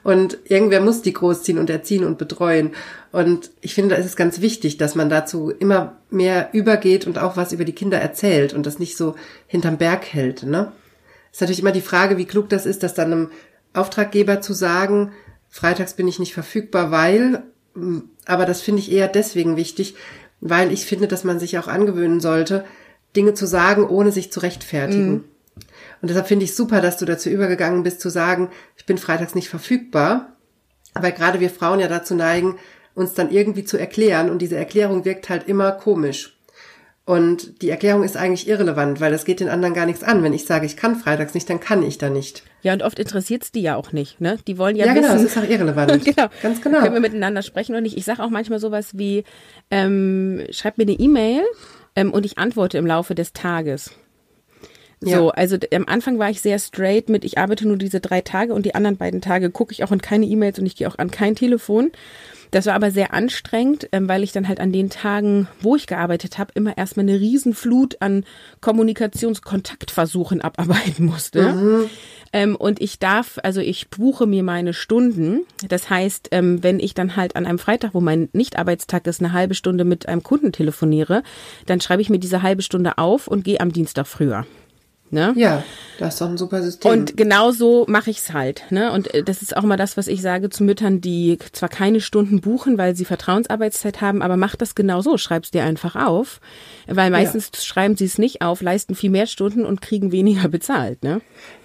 Und irgendwer muss die großziehen und erziehen und betreuen. Und ich finde, da ist es ganz wichtig, dass man dazu immer mehr übergeht und auch was über die Kinder erzählt und das nicht so hinterm Berg hält. Ne? Ist natürlich immer die Frage, wie klug das ist, das dann einem Auftraggeber zu sagen, freitags bin ich nicht verfügbar, weil, aber das finde ich eher deswegen wichtig, weil ich finde, dass man sich auch angewöhnen sollte, Dinge zu sagen, ohne sich zu rechtfertigen. Mhm. Und deshalb finde ich super, dass du dazu übergegangen bist zu sagen, ich bin freitags nicht verfügbar, weil gerade wir Frauen ja dazu neigen, uns dann irgendwie zu erklären und diese Erklärung wirkt halt immer komisch. Und die Erklärung ist eigentlich irrelevant, weil das geht den anderen gar nichts an. Wenn ich sage, ich kann freitags nicht, dann kann ich da nicht. Ja, und oft interessiert es die ja auch nicht. Ne? Die wollen ja, ja wissen. Ja, genau, das ist auch irrelevant. [LAUGHS] genau. Ganz genau. Können wir miteinander sprechen oder nicht? Ich sage auch manchmal sowas wie, ähm, schreib mir eine E-Mail ähm, und ich antworte im Laufe des Tages. Ja. So, also am Anfang war ich sehr straight mit, ich arbeite nur diese drei Tage und die anderen beiden Tage gucke ich auch in keine E-Mails und ich gehe auch an kein Telefon. Das war aber sehr anstrengend, ähm, weil ich dann halt an den Tagen, wo ich gearbeitet habe, immer erstmal eine Riesenflut an Kommunikationskontaktversuchen abarbeiten musste. Mhm. Ähm, und ich darf, also ich buche mir meine Stunden. Das heißt, ähm, wenn ich dann halt an einem Freitag, wo mein Nicht-Arbeitstag ist, eine halbe Stunde mit einem Kunden telefoniere, dann schreibe ich mir diese halbe Stunde auf und gehe am Dienstag früher. Ne? Ja, das ist doch ein super System. Und genau so mache ich's halt. Ne? Und äh, das ist auch mal das, was ich sage zu Müttern, die zwar keine Stunden buchen, weil sie Vertrauensarbeitszeit haben, aber mach das genau so, schreib's dir einfach auf. Weil meistens ja. schreiben sie es nicht auf, leisten viel mehr Stunden und kriegen weniger bezahlt. Ne?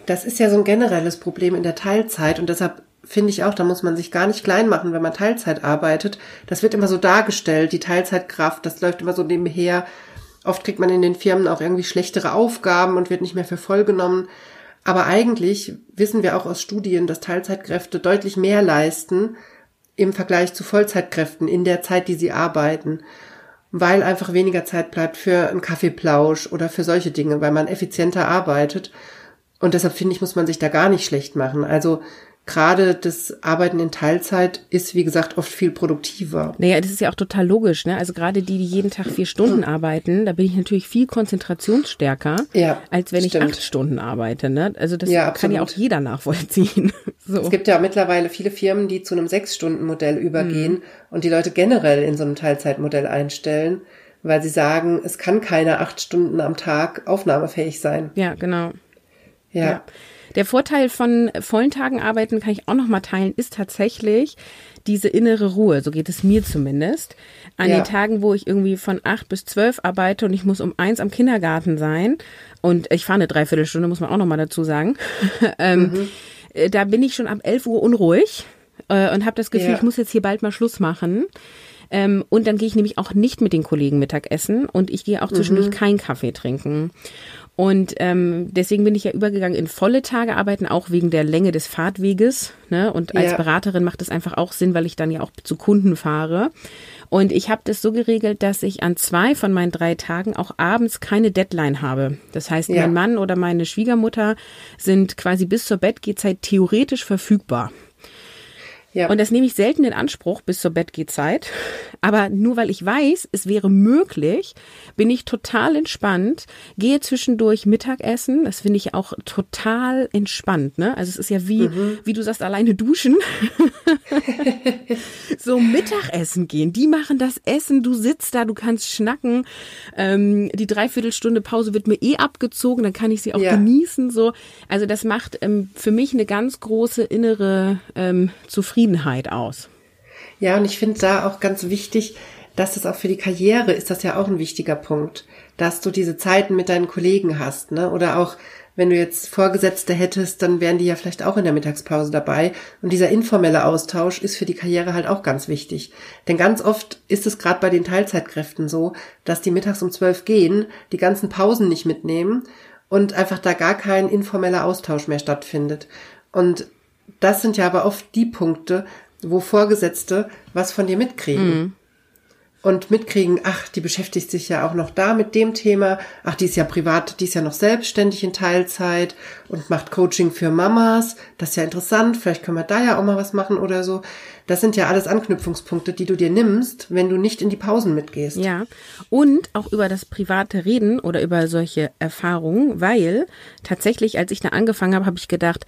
Das ist ja so ein generelles Problem in der Teilzeit und deshalb finde ich auch, da muss man sich gar nicht klein machen, wenn man Teilzeit arbeitet. Das wird immer so dargestellt, die Teilzeitkraft, das läuft immer so nebenher Oft kriegt man in den Firmen auch irgendwie schlechtere Aufgaben und wird nicht mehr für voll genommen. Aber eigentlich wissen wir auch aus Studien, dass Teilzeitkräfte deutlich mehr leisten im Vergleich zu Vollzeitkräften in der Zeit, die sie arbeiten, weil einfach weniger Zeit bleibt für einen Kaffeeplausch oder für solche Dinge, weil man effizienter arbeitet. Und deshalb finde ich, muss man sich da gar nicht schlecht machen. Also gerade das Arbeiten in Teilzeit ist, wie gesagt, oft viel produktiver. Naja, das ist ja auch total logisch, ne? Also gerade die, die jeden Tag vier Stunden arbeiten, da bin ich natürlich viel konzentrationsstärker, ja, als wenn stimmt. ich acht Stunden arbeite, ne? Also das ja, kann ja auch jeder nachvollziehen. [LAUGHS] so. Es gibt ja mittlerweile viele Firmen, die zu einem Sechs-Stunden-Modell übergehen mhm. und die Leute generell in so einem Teilzeitmodell einstellen, weil sie sagen, es kann keine acht Stunden am Tag aufnahmefähig sein. Ja, genau. ja. ja. Der Vorteil von vollen Tagen arbeiten, kann ich auch noch mal teilen, ist tatsächlich diese innere Ruhe. So geht es mir zumindest. An ja. den Tagen, wo ich irgendwie von acht bis zwölf arbeite und ich muss um eins am Kindergarten sein und ich fahre eine Dreiviertelstunde, muss man auch noch mal dazu sagen. [LAUGHS] ähm, mhm. Äh, da bin ich schon ab elf Uhr unruhig äh, und habe das Gefühl, ja. ich muss jetzt hier bald mal Schluss machen. Ähm, und dann gehe ich nämlich auch nicht mit den Kollegen Mittagessen und ich gehe auch zwischendurch mhm. keinen Kaffee trinken. Und ähm, deswegen bin ich ja übergegangen in volle Tage arbeiten, auch wegen der Länge des Fahrtweges. Ne? Und als ja. Beraterin macht es einfach auch Sinn, weil ich dann ja auch zu Kunden fahre. Und ich habe das so geregelt, dass ich an zwei von meinen drei Tagen auch abends keine Deadline habe. Das heißt, ja. mein Mann oder meine Schwiegermutter sind quasi bis zur Bettgehzeit theoretisch verfügbar. Ja. Und das nehme ich selten in Anspruch bis zur Bettgehzeit. Aber nur weil ich weiß, es wäre möglich, bin ich total entspannt, gehe zwischendurch Mittagessen. Das finde ich auch total entspannt. Ne? Also es ist ja wie, mhm. wie du sagst, alleine duschen. [LAUGHS] so Mittagessen gehen. Die machen das Essen, du sitzt da, du kannst schnacken. Ähm, die Dreiviertelstunde Pause wird mir eh abgezogen, dann kann ich sie auch ja. genießen. So. Also das macht ähm, für mich eine ganz große innere ähm, Zufriedenheit Zufriedenheit aus. Ja, und ich finde da auch ganz wichtig, dass es auch für die Karriere ist das ja auch ein wichtiger Punkt, dass du diese Zeiten mit deinen Kollegen hast, ne? Oder auch wenn du jetzt Vorgesetzte hättest, dann wären die ja vielleicht auch in der Mittagspause dabei. Und dieser informelle Austausch ist für die Karriere halt auch ganz wichtig. Denn ganz oft ist es gerade bei den Teilzeitkräften so, dass die mittags um zwölf gehen, die ganzen Pausen nicht mitnehmen und einfach da gar kein informeller Austausch mehr stattfindet. Und das sind ja aber oft die Punkte, wo Vorgesetzte was von dir mitkriegen. Mhm. Und mitkriegen, ach, die beschäftigt sich ja auch noch da mit dem Thema, ach, die ist ja privat, die ist ja noch selbstständig in Teilzeit und macht Coaching für Mamas, das ist ja interessant, vielleicht können wir da ja auch mal was machen oder so. Das sind ja alles Anknüpfungspunkte, die du dir nimmst, wenn du nicht in die Pausen mitgehst. Ja, und auch über das private Reden oder über solche Erfahrungen, weil tatsächlich, als ich da angefangen habe, habe ich gedacht,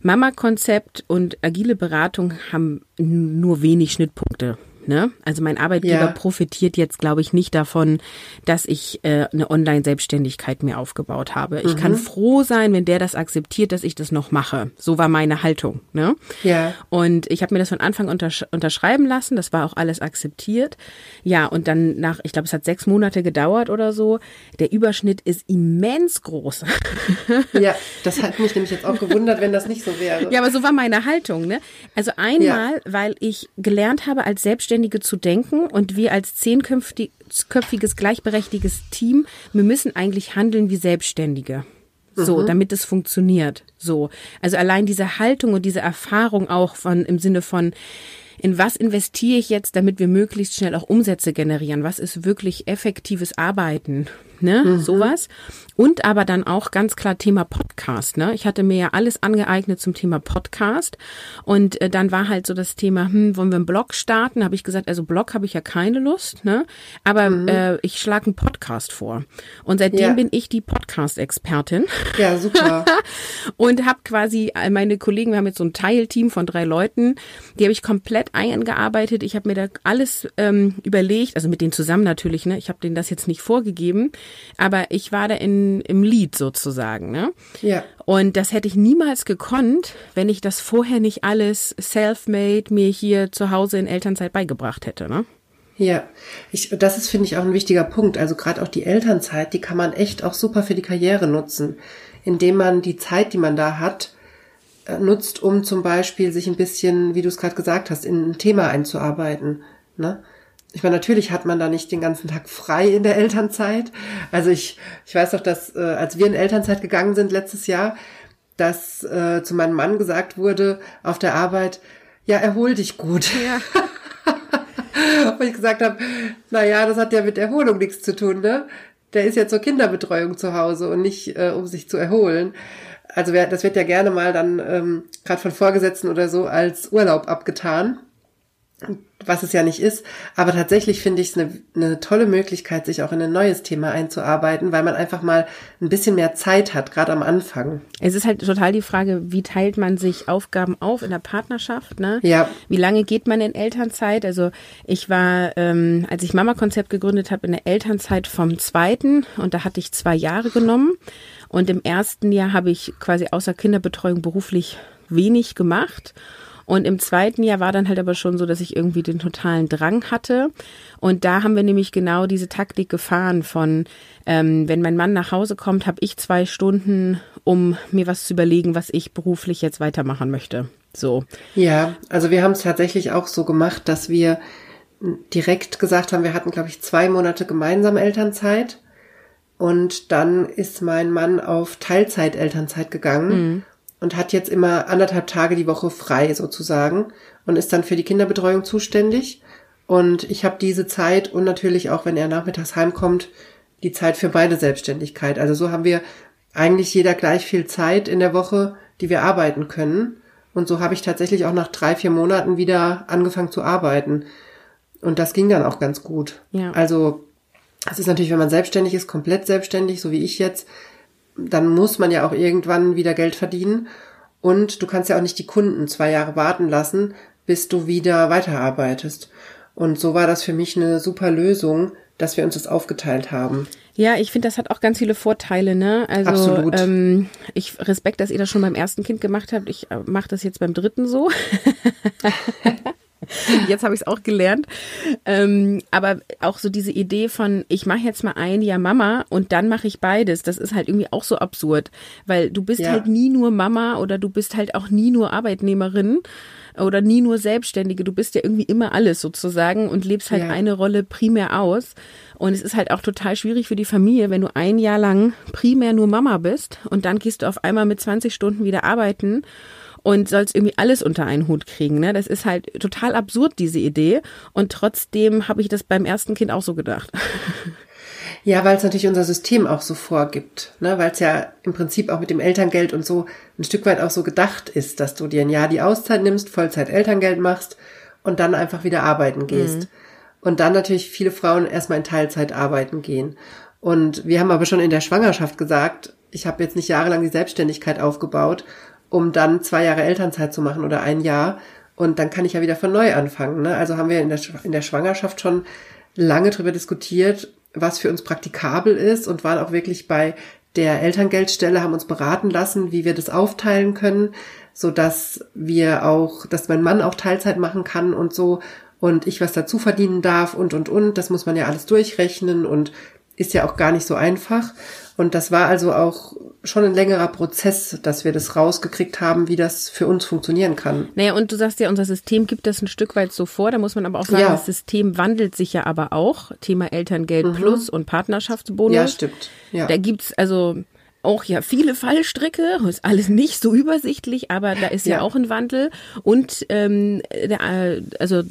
Mama-Konzept und agile Beratung haben nur wenig Schnittpunkte. Ne? Also mein Arbeitgeber ja. profitiert jetzt, glaube ich, nicht davon, dass ich äh, eine Online-Selbstständigkeit mir aufgebaut habe. Ich mhm. kann froh sein, wenn der das akzeptiert, dass ich das noch mache. So war meine Haltung. Ne? Ja. Und ich habe mir das von Anfang untersch unterschreiben lassen. Das war auch alles akzeptiert. Ja, und dann nach, ich glaube, es hat sechs Monate gedauert oder so. Der Überschnitt ist immens groß. [LAUGHS] ja, das hat mich nämlich jetzt auch gewundert, wenn das nicht so wäre. Ja, aber so war meine Haltung. Ne? Also einmal, ja. weil ich gelernt habe, als Selbstständige Selbstständige zu denken und wir als zehnköpfiges gleichberechtigtes Team, wir müssen eigentlich handeln wie Selbstständige. So, mhm. damit es funktioniert. So. Also allein diese Haltung und diese Erfahrung auch von, im Sinne von, in was investiere ich jetzt, damit wir möglichst schnell auch Umsätze generieren? Was ist wirklich effektives Arbeiten? Ne, mhm. sowas. Und aber dann auch ganz klar Thema Podcast. Ne? Ich hatte mir ja alles angeeignet zum Thema Podcast. Und äh, dann war halt so das Thema, hm, wollen wir einen Blog starten? Habe ich gesagt, also Blog habe ich ja keine Lust, ne? Aber mhm. äh, ich schlage einen Podcast vor. Und seitdem ja. bin ich die Podcast-Expertin. Ja, super. [LAUGHS] und habe quasi meine Kollegen, wir haben jetzt so ein Teilteam von drei Leuten, die habe ich komplett eingearbeitet. Ich habe mir da alles ähm, überlegt, also mit denen zusammen natürlich, ne? Ich habe denen das jetzt nicht vorgegeben, aber ich war da in im Lied sozusagen. Ne? Ja. Und das hätte ich niemals gekonnt, wenn ich das vorher nicht alles self-made mir hier zu Hause in Elternzeit beigebracht hätte. Ne? Ja, ich, das ist, finde ich, auch ein wichtiger Punkt. Also gerade auch die Elternzeit, die kann man echt auch super für die Karriere nutzen, indem man die Zeit, die man da hat, äh, nutzt, um zum Beispiel sich ein bisschen, wie du es gerade gesagt hast, in ein Thema einzuarbeiten. Ne? Ich meine, natürlich hat man da nicht den ganzen Tag frei in der Elternzeit. Also ich, ich weiß doch, dass äh, als wir in Elternzeit gegangen sind letztes Jahr, dass äh, zu meinem Mann gesagt wurde auf der Arbeit, ja, erhol dich gut. Ja. [LAUGHS] Wo ich gesagt habe, na ja, das hat ja mit Erholung nichts zu tun, ne? Der ist ja zur Kinderbetreuung zu Hause und nicht, äh, um sich zu erholen. Also das wird ja gerne mal dann ähm, gerade von Vorgesetzten oder so als Urlaub abgetan was es ja nicht ist. Aber tatsächlich finde ich es eine, eine tolle Möglichkeit, sich auch in ein neues Thema einzuarbeiten, weil man einfach mal ein bisschen mehr Zeit hat, gerade am Anfang. Es ist halt total die Frage, wie teilt man sich Aufgaben auf in der Partnerschaft? Ne? Ja. Wie lange geht man in Elternzeit? Also ich war, ähm, als ich Mama-Konzept gegründet habe, in der Elternzeit vom zweiten und da hatte ich zwei Jahre genommen. Und im ersten Jahr habe ich quasi außer Kinderbetreuung beruflich wenig gemacht. Und im zweiten Jahr war dann halt aber schon so, dass ich irgendwie den totalen Drang hatte. Und da haben wir nämlich genau diese Taktik gefahren von, ähm, wenn mein Mann nach Hause kommt, habe ich zwei Stunden, um mir was zu überlegen, was ich beruflich jetzt weitermachen möchte. So. Ja, also wir haben es tatsächlich auch so gemacht, dass wir direkt gesagt haben, wir hatten, glaube ich, zwei Monate gemeinsam Elternzeit. Und dann ist mein Mann auf Teilzeit-Elternzeit gegangen. Mhm und hat jetzt immer anderthalb Tage die Woche frei sozusagen und ist dann für die Kinderbetreuung zuständig. Und ich habe diese Zeit und natürlich auch, wenn er nachmittags heimkommt, die Zeit für beide Selbstständigkeit. Also so haben wir eigentlich jeder gleich viel Zeit in der Woche, die wir arbeiten können. Und so habe ich tatsächlich auch nach drei, vier Monaten wieder angefangen zu arbeiten. Und das ging dann auch ganz gut. Ja. Also es ist natürlich, wenn man selbstständig ist, komplett selbstständig, so wie ich jetzt, dann muss man ja auch irgendwann wieder Geld verdienen. Und du kannst ja auch nicht die Kunden zwei Jahre warten lassen, bis du wieder weiterarbeitest. Und so war das für mich eine super Lösung, dass wir uns das aufgeteilt haben. Ja, ich finde, das hat auch ganz viele Vorteile, ne? Also Absolut. Ähm, ich respekt, dass ihr das schon beim ersten Kind gemacht habt. Ich äh, mache das jetzt beim dritten so. [LAUGHS] [LAUGHS] Jetzt habe ich es auch gelernt. Ähm, aber auch so diese Idee von, ich mache jetzt mal ein Jahr Mama und dann mache ich beides, das ist halt irgendwie auch so absurd. Weil du bist ja. halt nie nur Mama oder du bist halt auch nie nur Arbeitnehmerin oder nie nur Selbstständige. Du bist ja irgendwie immer alles sozusagen und lebst halt ja. eine Rolle primär aus. Und es ist halt auch total schwierig für die Familie, wenn du ein Jahr lang primär nur Mama bist und dann gehst du auf einmal mit 20 Stunden wieder arbeiten und sollst irgendwie alles unter einen Hut kriegen. Ne? Das ist halt total absurd, diese Idee. Und trotzdem habe ich das beim ersten Kind auch so gedacht. [LAUGHS] Ja, weil es natürlich unser System auch so vorgibt, ne? weil es ja im Prinzip auch mit dem Elterngeld und so ein Stück weit auch so gedacht ist, dass du dir ein Jahr die Auszeit nimmst, Vollzeit Elterngeld machst und dann einfach wieder arbeiten gehst. Mhm. Und dann natürlich viele Frauen erstmal in Teilzeit arbeiten gehen. Und wir haben aber schon in der Schwangerschaft gesagt, ich habe jetzt nicht jahrelang die Selbstständigkeit aufgebaut um dann zwei Jahre Elternzeit zu machen oder ein Jahr. Und dann kann ich ja wieder von neu anfangen. Ne? Also haben wir in der, in der Schwangerschaft schon lange darüber diskutiert, was für uns praktikabel ist und waren auch wirklich bei der Elterngeldstelle, haben uns beraten lassen, wie wir das aufteilen können, so dass wir auch, dass mein Mann auch Teilzeit machen kann und so und ich was dazu verdienen darf und und und. Das muss man ja alles durchrechnen und ist ja auch gar nicht so einfach. Und das war also auch schon ein längerer Prozess, dass wir das rausgekriegt haben, wie das für uns funktionieren kann. Naja, und du sagst ja, unser System gibt das ein Stück weit so vor. Da muss man aber auch sagen, ja. das System wandelt sich ja aber auch. Thema Elterngeld mhm. Plus und Partnerschaftsbonus. Ja, stimmt. Ja. Da gibt's also auch ja viele Fallstricke, ist alles nicht so übersichtlich, aber da ist ja, ja auch ein Wandel. Und ähm, der, also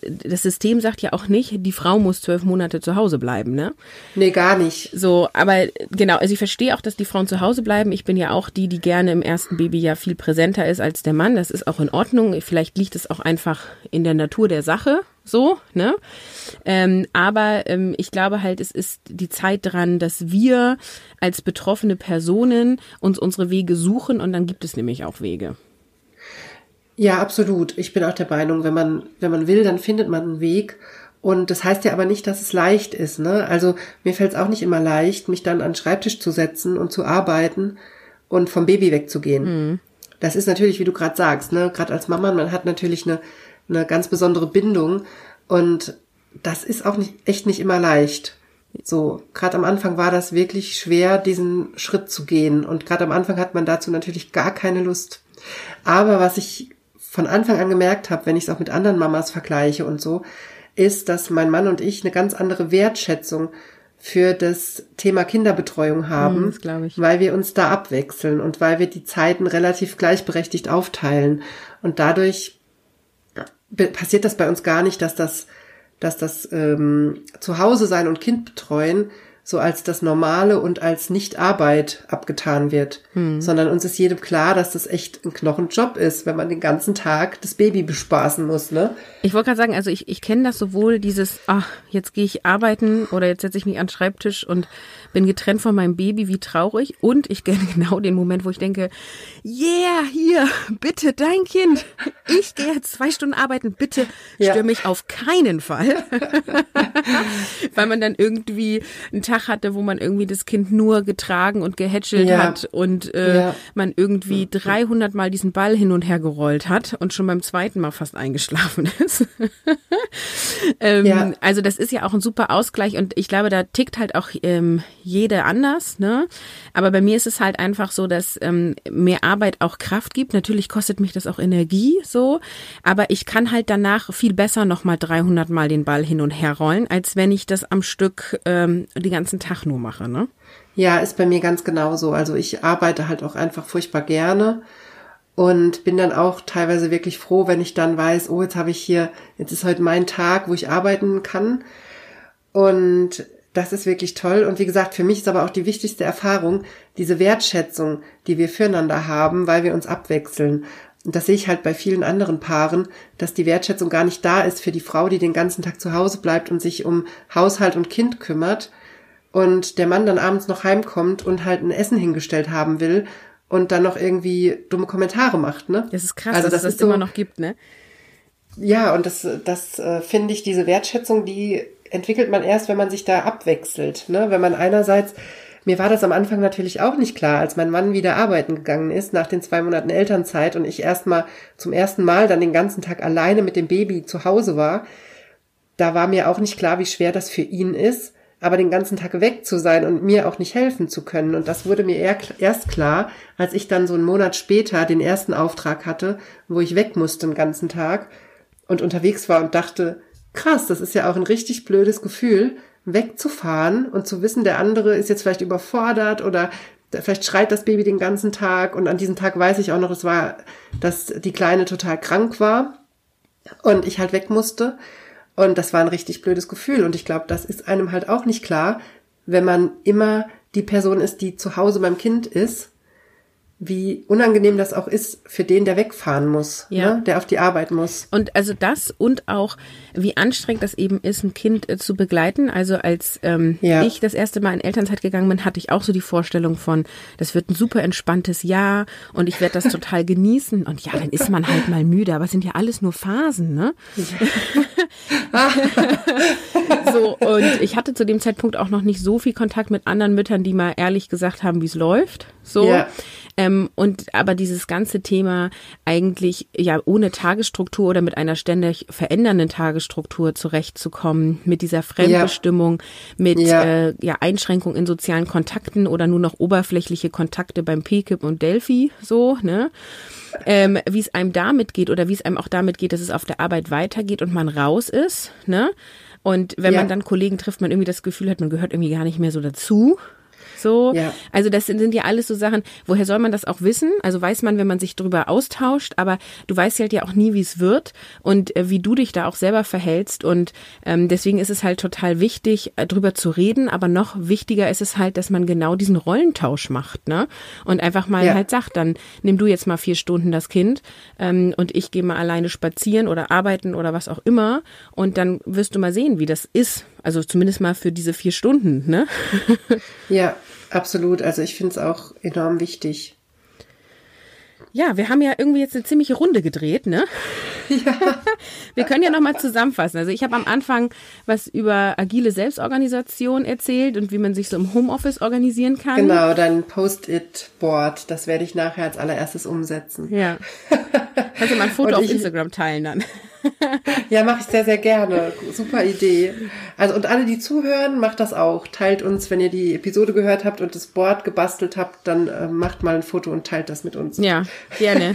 das System sagt ja auch nicht, die Frau muss zwölf Monate zu Hause bleiben, ne? Nee, gar nicht. So, aber genau, also ich verstehe auch, dass die Frauen zu Hause bleiben. Ich bin ja auch die, die gerne im ersten Baby ja viel präsenter ist als der Mann. Das ist auch in Ordnung. Vielleicht liegt es auch einfach in der Natur der Sache so, ne? Ähm, aber ähm, ich glaube halt, es ist die Zeit dran, dass wir als betroffene Personen uns unsere Wege suchen und dann gibt es nämlich auch Wege. Ja, absolut. Ich bin auch der Meinung, wenn man, wenn man will, dann findet man einen Weg. Und das heißt ja aber nicht, dass es leicht ist. Ne? Also mir fällt es auch nicht immer leicht, mich dann an den Schreibtisch zu setzen und zu arbeiten und vom Baby wegzugehen. Mhm. Das ist natürlich, wie du gerade sagst, ne, gerade als Mama, man hat natürlich eine eine ganz besondere Bindung und das ist auch nicht, echt nicht immer leicht. So, gerade am Anfang war das wirklich schwer, diesen Schritt zu gehen. Und gerade am Anfang hat man dazu natürlich gar keine Lust. Aber was ich von Anfang an gemerkt habe, wenn ich es auch mit anderen Mamas vergleiche und so, ist, dass mein Mann und ich eine ganz andere Wertschätzung für das Thema Kinderbetreuung haben, hm, weil wir uns da abwechseln und weil wir die Zeiten relativ gleichberechtigt aufteilen. Und dadurch passiert das bei uns gar nicht, dass das, dass das ähm, Zuhause sein und Kind betreuen so als das Normale und als Nicht-Arbeit abgetan wird, hm. sondern uns ist jedem klar, dass das echt ein Knochenjob ist, wenn man den ganzen Tag das Baby bespaßen muss, ne? Ich wollte gerade sagen, also ich, ich kenne das sowohl dieses, ach, jetzt gehe ich arbeiten oder jetzt setze ich mich an den Schreibtisch und bin getrennt von meinem Baby, wie traurig. Und ich kenne [LAUGHS] genau den Moment, wo ich denke, yeah, hier, bitte dein Kind. Ich gehe jetzt zwei Stunden arbeiten, bitte stör ja. mich auf keinen Fall. [LAUGHS] Weil man dann irgendwie einen Tag hatte, wo man irgendwie das Kind nur getragen und gehätschelt ja. hat und äh, ja. man irgendwie 300 Mal diesen Ball hin und her gerollt hat und schon beim zweiten Mal fast eingeschlafen [LAUGHS] ist. ähm, ja. Also das ist ja auch ein super Ausgleich und ich glaube, da tickt halt auch ähm, jede anders, ne? Aber bei mir ist es halt einfach so, dass ähm, mehr Arbeit auch Kraft gibt. Natürlich kostet mich das auch Energie, so. Aber ich kann halt danach viel besser nochmal 300 Mal den Ball hin und her rollen, als wenn ich das am Stück ähm, den ganzen Tag nur mache, ne? Ja, ist bei mir ganz genauso. Also ich arbeite halt auch einfach furchtbar gerne und bin dann auch teilweise wirklich froh, wenn ich dann weiß, oh, jetzt habe ich hier, jetzt ist heute mein Tag, wo ich arbeiten kann. Und das ist wirklich toll. Und wie gesagt, für mich ist aber auch die wichtigste Erfahrung diese Wertschätzung, die wir füreinander haben, weil wir uns abwechseln. Und das sehe ich halt bei vielen anderen Paaren, dass die Wertschätzung gar nicht da ist für die Frau, die den ganzen Tag zu Hause bleibt und sich um Haushalt und Kind kümmert. Und der Mann dann abends noch heimkommt und halt ein Essen hingestellt haben will und dann noch irgendwie dumme Kommentare macht, ne? Das ist krass, also, dass es das so, immer noch gibt, ne? Ja, und das, das äh, finde ich, diese Wertschätzung, die entwickelt man erst, wenn man sich da abwechselt. Ne? Wenn man einerseits, mir war das am Anfang natürlich auch nicht klar, als mein Mann wieder arbeiten gegangen ist nach den zwei Monaten Elternzeit und ich erstmal zum ersten Mal dann den ganzen Tag alleine mit dem Baby zu Hause war. Da war mir auch nicht klar, wie schwer das für ihn ist, aber den ganzen Tag weg zu sein und mir auch nicht helfen zu können. Und das wurde mir erst klar, als ich dann so einen Monat später den ersten Auftrag hatte, wo ich weg musste den ganzen Tag und unterwegs war und dachte, krass, das ist ja auch ein richtig blödes Gefühl, wegzufahren und zu wissen, der andere ist jetzt vielleicht überfordert oder vielleicht schreit das Baby den ganzen Tag und an diesem Tag weiß ich auch noch, es war, dass die Kleine total krank war und ich halt weg musste und das war ein richtig blödes Gefühl. Und ich glaube, das ist einem halt auch nicht klar, wenn man immer die Person ist, die zu Hause beim Kind ist wie unangenehm das auch ist für den, der wegfahren muss, ja. ne? der auf die Arbeit muss. Und also das und auch, wie anstrengend das eben ist, ein Kind äh, zu begleiten. Also als ähm, ja. ich das erste Mal in Elternzeit gegangen bin, hatte ich auch so die Vorstellung von, das wird ein super entspanntes Jahr und ich werde das [LAUGHS] total genießen. Und ja, dann ist man halt mal müde, aber es sind ja alles nur Phasen, ne? [LAUGHS] [LAUGHS] so, und ich hatte zu dem Zeitpunkt auch noch nicht so viel Kontakt mit anderen Müttern, die mal ehrlich gesagt haben, wie es läuft. So. Ähm, und aber dieses ganze Thema eigentlich ja ohne Tagesstruktur oder mit einer ständig verändernden Tagesstruktur zurechtzukommen, mit dieser Fremdbestimmung, ja. mit ja. Äh, ja Einschränkung in sozialen Kontakten oder nur noch oberflächliche Kontakte beim PKIP und Delphi, so, ne? Ähm, wie es einem damit geht oder wie es einem auch damit geht, dass es auf der Arbeit weitergeht und man raus ist, ne? Und wenn ja. man dann Kollegen trifft, man irgendwie das Gefühl hat, man gehört irgendwie gar nicht mehr so dazu, So, ja. also das sind, sind ja alles so Sachen. Woher soll man das auch wissen? Also weiß man, wenn man sich drüber austauscht, aber du weißt halt ja auch nie, wie es wird und äh, wie du dich da auch selber verhältst und ähm, deswegen ist es halt total wichtig, äh, drüber zu reden, aber noch wichtiger ist es halt, dass man genau diesen Rollentausch macht, ne? Und einfach mal ja. halt sagt, dann nimm du jetzt mal vier Stunden das Kind ähm, und ich gehe mal alleine spazieren oder arbeiten oder was auch immer und dann wirst du mal sehen, wie das ist. Also zumindest mal für diese vier Stunden, ne? [LAUGHS] Ja, absolut. Also ich finde es auch enorm wichtig. Ja, wir haben ja irgendwie jetzt eine ziemliche Runde gedreht, ne? Ja. [LAUGHS] Wir können ja nochmal zusammenfassen. Also ich habe am Anfang was über agile Selbstorganisation erzählt und wie man sich so im Homeoffice organisieren kann. Genau, dein Post-it-Board, das werde ich nachher als allererstes umsetzen. Ja. [LAUGHS] Kannst du mal ein Foto auf Instagram teilen dann ja, mache ich sehr, sehr gerne. Super Idee. Also und alle, die zuhören, macht das auch. Teilt uns, wenn ihr die Episode gehört habt und das Board gebastelt habt, dann äh, macht mal ein Foto und teilt das mit uns. Ja, gerne.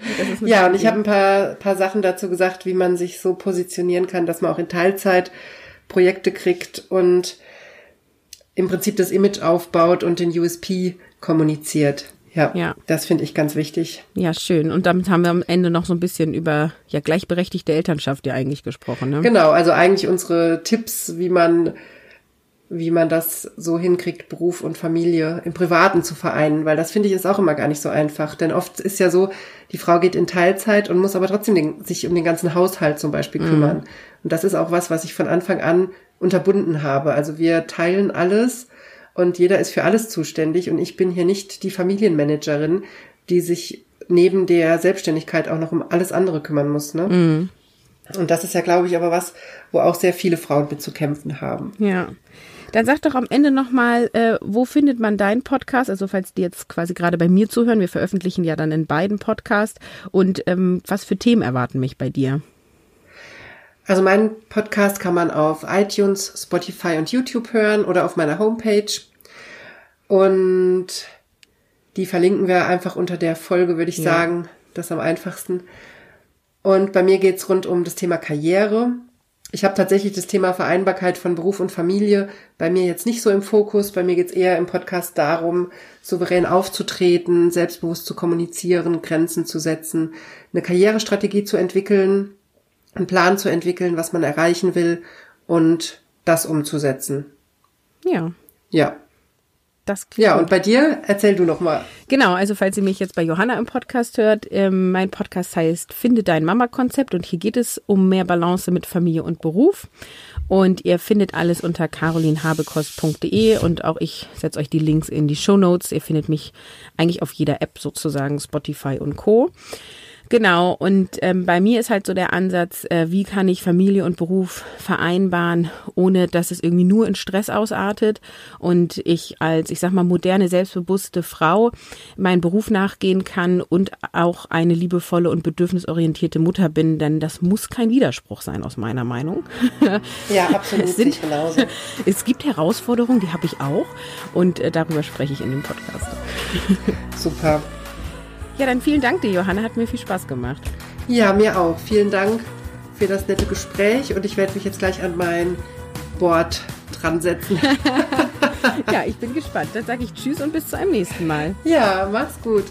[LAUGHS] ja, und ich habe ein paar, paar Sachen dazu gesagt, wie man sich so positionieren kann, dass man auch in Teilzeit Projekte kriegt und im Prinzip das Image aufbaut und den USP kommuniziert. Ja, ja. das finde ich ganz wichtig. Ja, schön. Und damit haben wir am Ende noch so ein bisschen über ja gleichberechtigte Elternschaft ja eigentlich gesprochen. Ne? Genau, also eigentlich unsere Tipps, wie man wie man das so hinkriegt, Beruf und Familie im Privaten zu vereinen, weil das finde ich ist auch immer gar nicht so einfach. Denn oft ist ja so, die Frau geht in Teilzeit und muss aber trotzdem den, sich um den ganzen Haushalt zum Beispiel mhm. kümmern. Mhm. Und das ist auch was, was ich von Anfang an unterbunden habe. Also wir teilen alles und jeder ist für alles zuständig und ich bin hier nicht die Familienmanagerin, die sich neben der Selbstständigkeit auch noch um alles andere kümmern muss. Ne? Mm. Und das ist ja, glaube ich, aber was, wo auch sehr viele Frauen mit zu kämpfen haben. Ja. Dann sag doch am Ende nochmal, äh, wo findet man deinen Podcast? Also falls die jetzt quasi gerade bei mir zuhören, wir veröffentlichen ja dann in beiden Podcasts. Und ähm, was für Themen erwarten mich bei dir? Also meinen Podcast kann man auf iTunes, Spotify und YouTube hören oder auf meiner Homepage. Und die verlinken wir einfach unter der Folge, würde ich ja. sagen. Das am einfachsten. Und bei mir geht's rund um das Thema Karriere. Ich habe tatsächlich das Thema Vereinbarkeit von Beruf und Familie bei mir jetzt nicht so im Fokus. Bei mir geht's eher im Podcast darum, souverän aufzutreten, selbstbewusst zu kommunizieren, Grenzen zu setzen, eine Karrierestrategie zu entwickeln einen Plan zu entwickeln, was man erreichen will und das umzusetzen. Ja. Ja. Das ja, gut. und bei dir, erzähl du noch mal. Genau, also falls ihr mich jetzt bei Johanna im Podcast hört, ähm, mein Podcast heißt Finde dein Mama-Konzept und hier geht es um mehr Balance mit Familie und Beruf. Und ihr findet alles unter carolinhabekost.de und auch ich setze euch die Links in die Show Notes. Ihr findet mich eigentlich auf jeder App sozusagen, Spotify und Co. Genau, und ähm, bei mir ist halt so der Ansatz, äh, wie kann ich Familie und Beruf vereinbaren, ohne dass es irgendwie nur in Stress ausartet und ich als, ich sag mal, moderne, selbstbewusste Frau meinen Beruf nachgehen kann und auch eine liebevolle und bedürfnisorientierte Mutter bin, denn das muss kein Widerspruch sein aus meiner Meinung. [LAUGHS] Ja, absolut. es, sind, genauso. [LAUGHS] es gibt Herausforderungen, die habe ich auch und äh, darüber spreche ich in dem Podcast. Super. Ja, dann vielen Dank dir, Johanna. Hat mir viel Spaß gemacht. Ja, mir auch. Vielen Dank für das nette Gespräch und ich werde mich jetzt gleich an mein Board dran setzen. [LAUGHS] ja, ich bin gespannt. Dann sage ich Tschüss und bis zu einem nächsten Mal. Ja, mach's gut.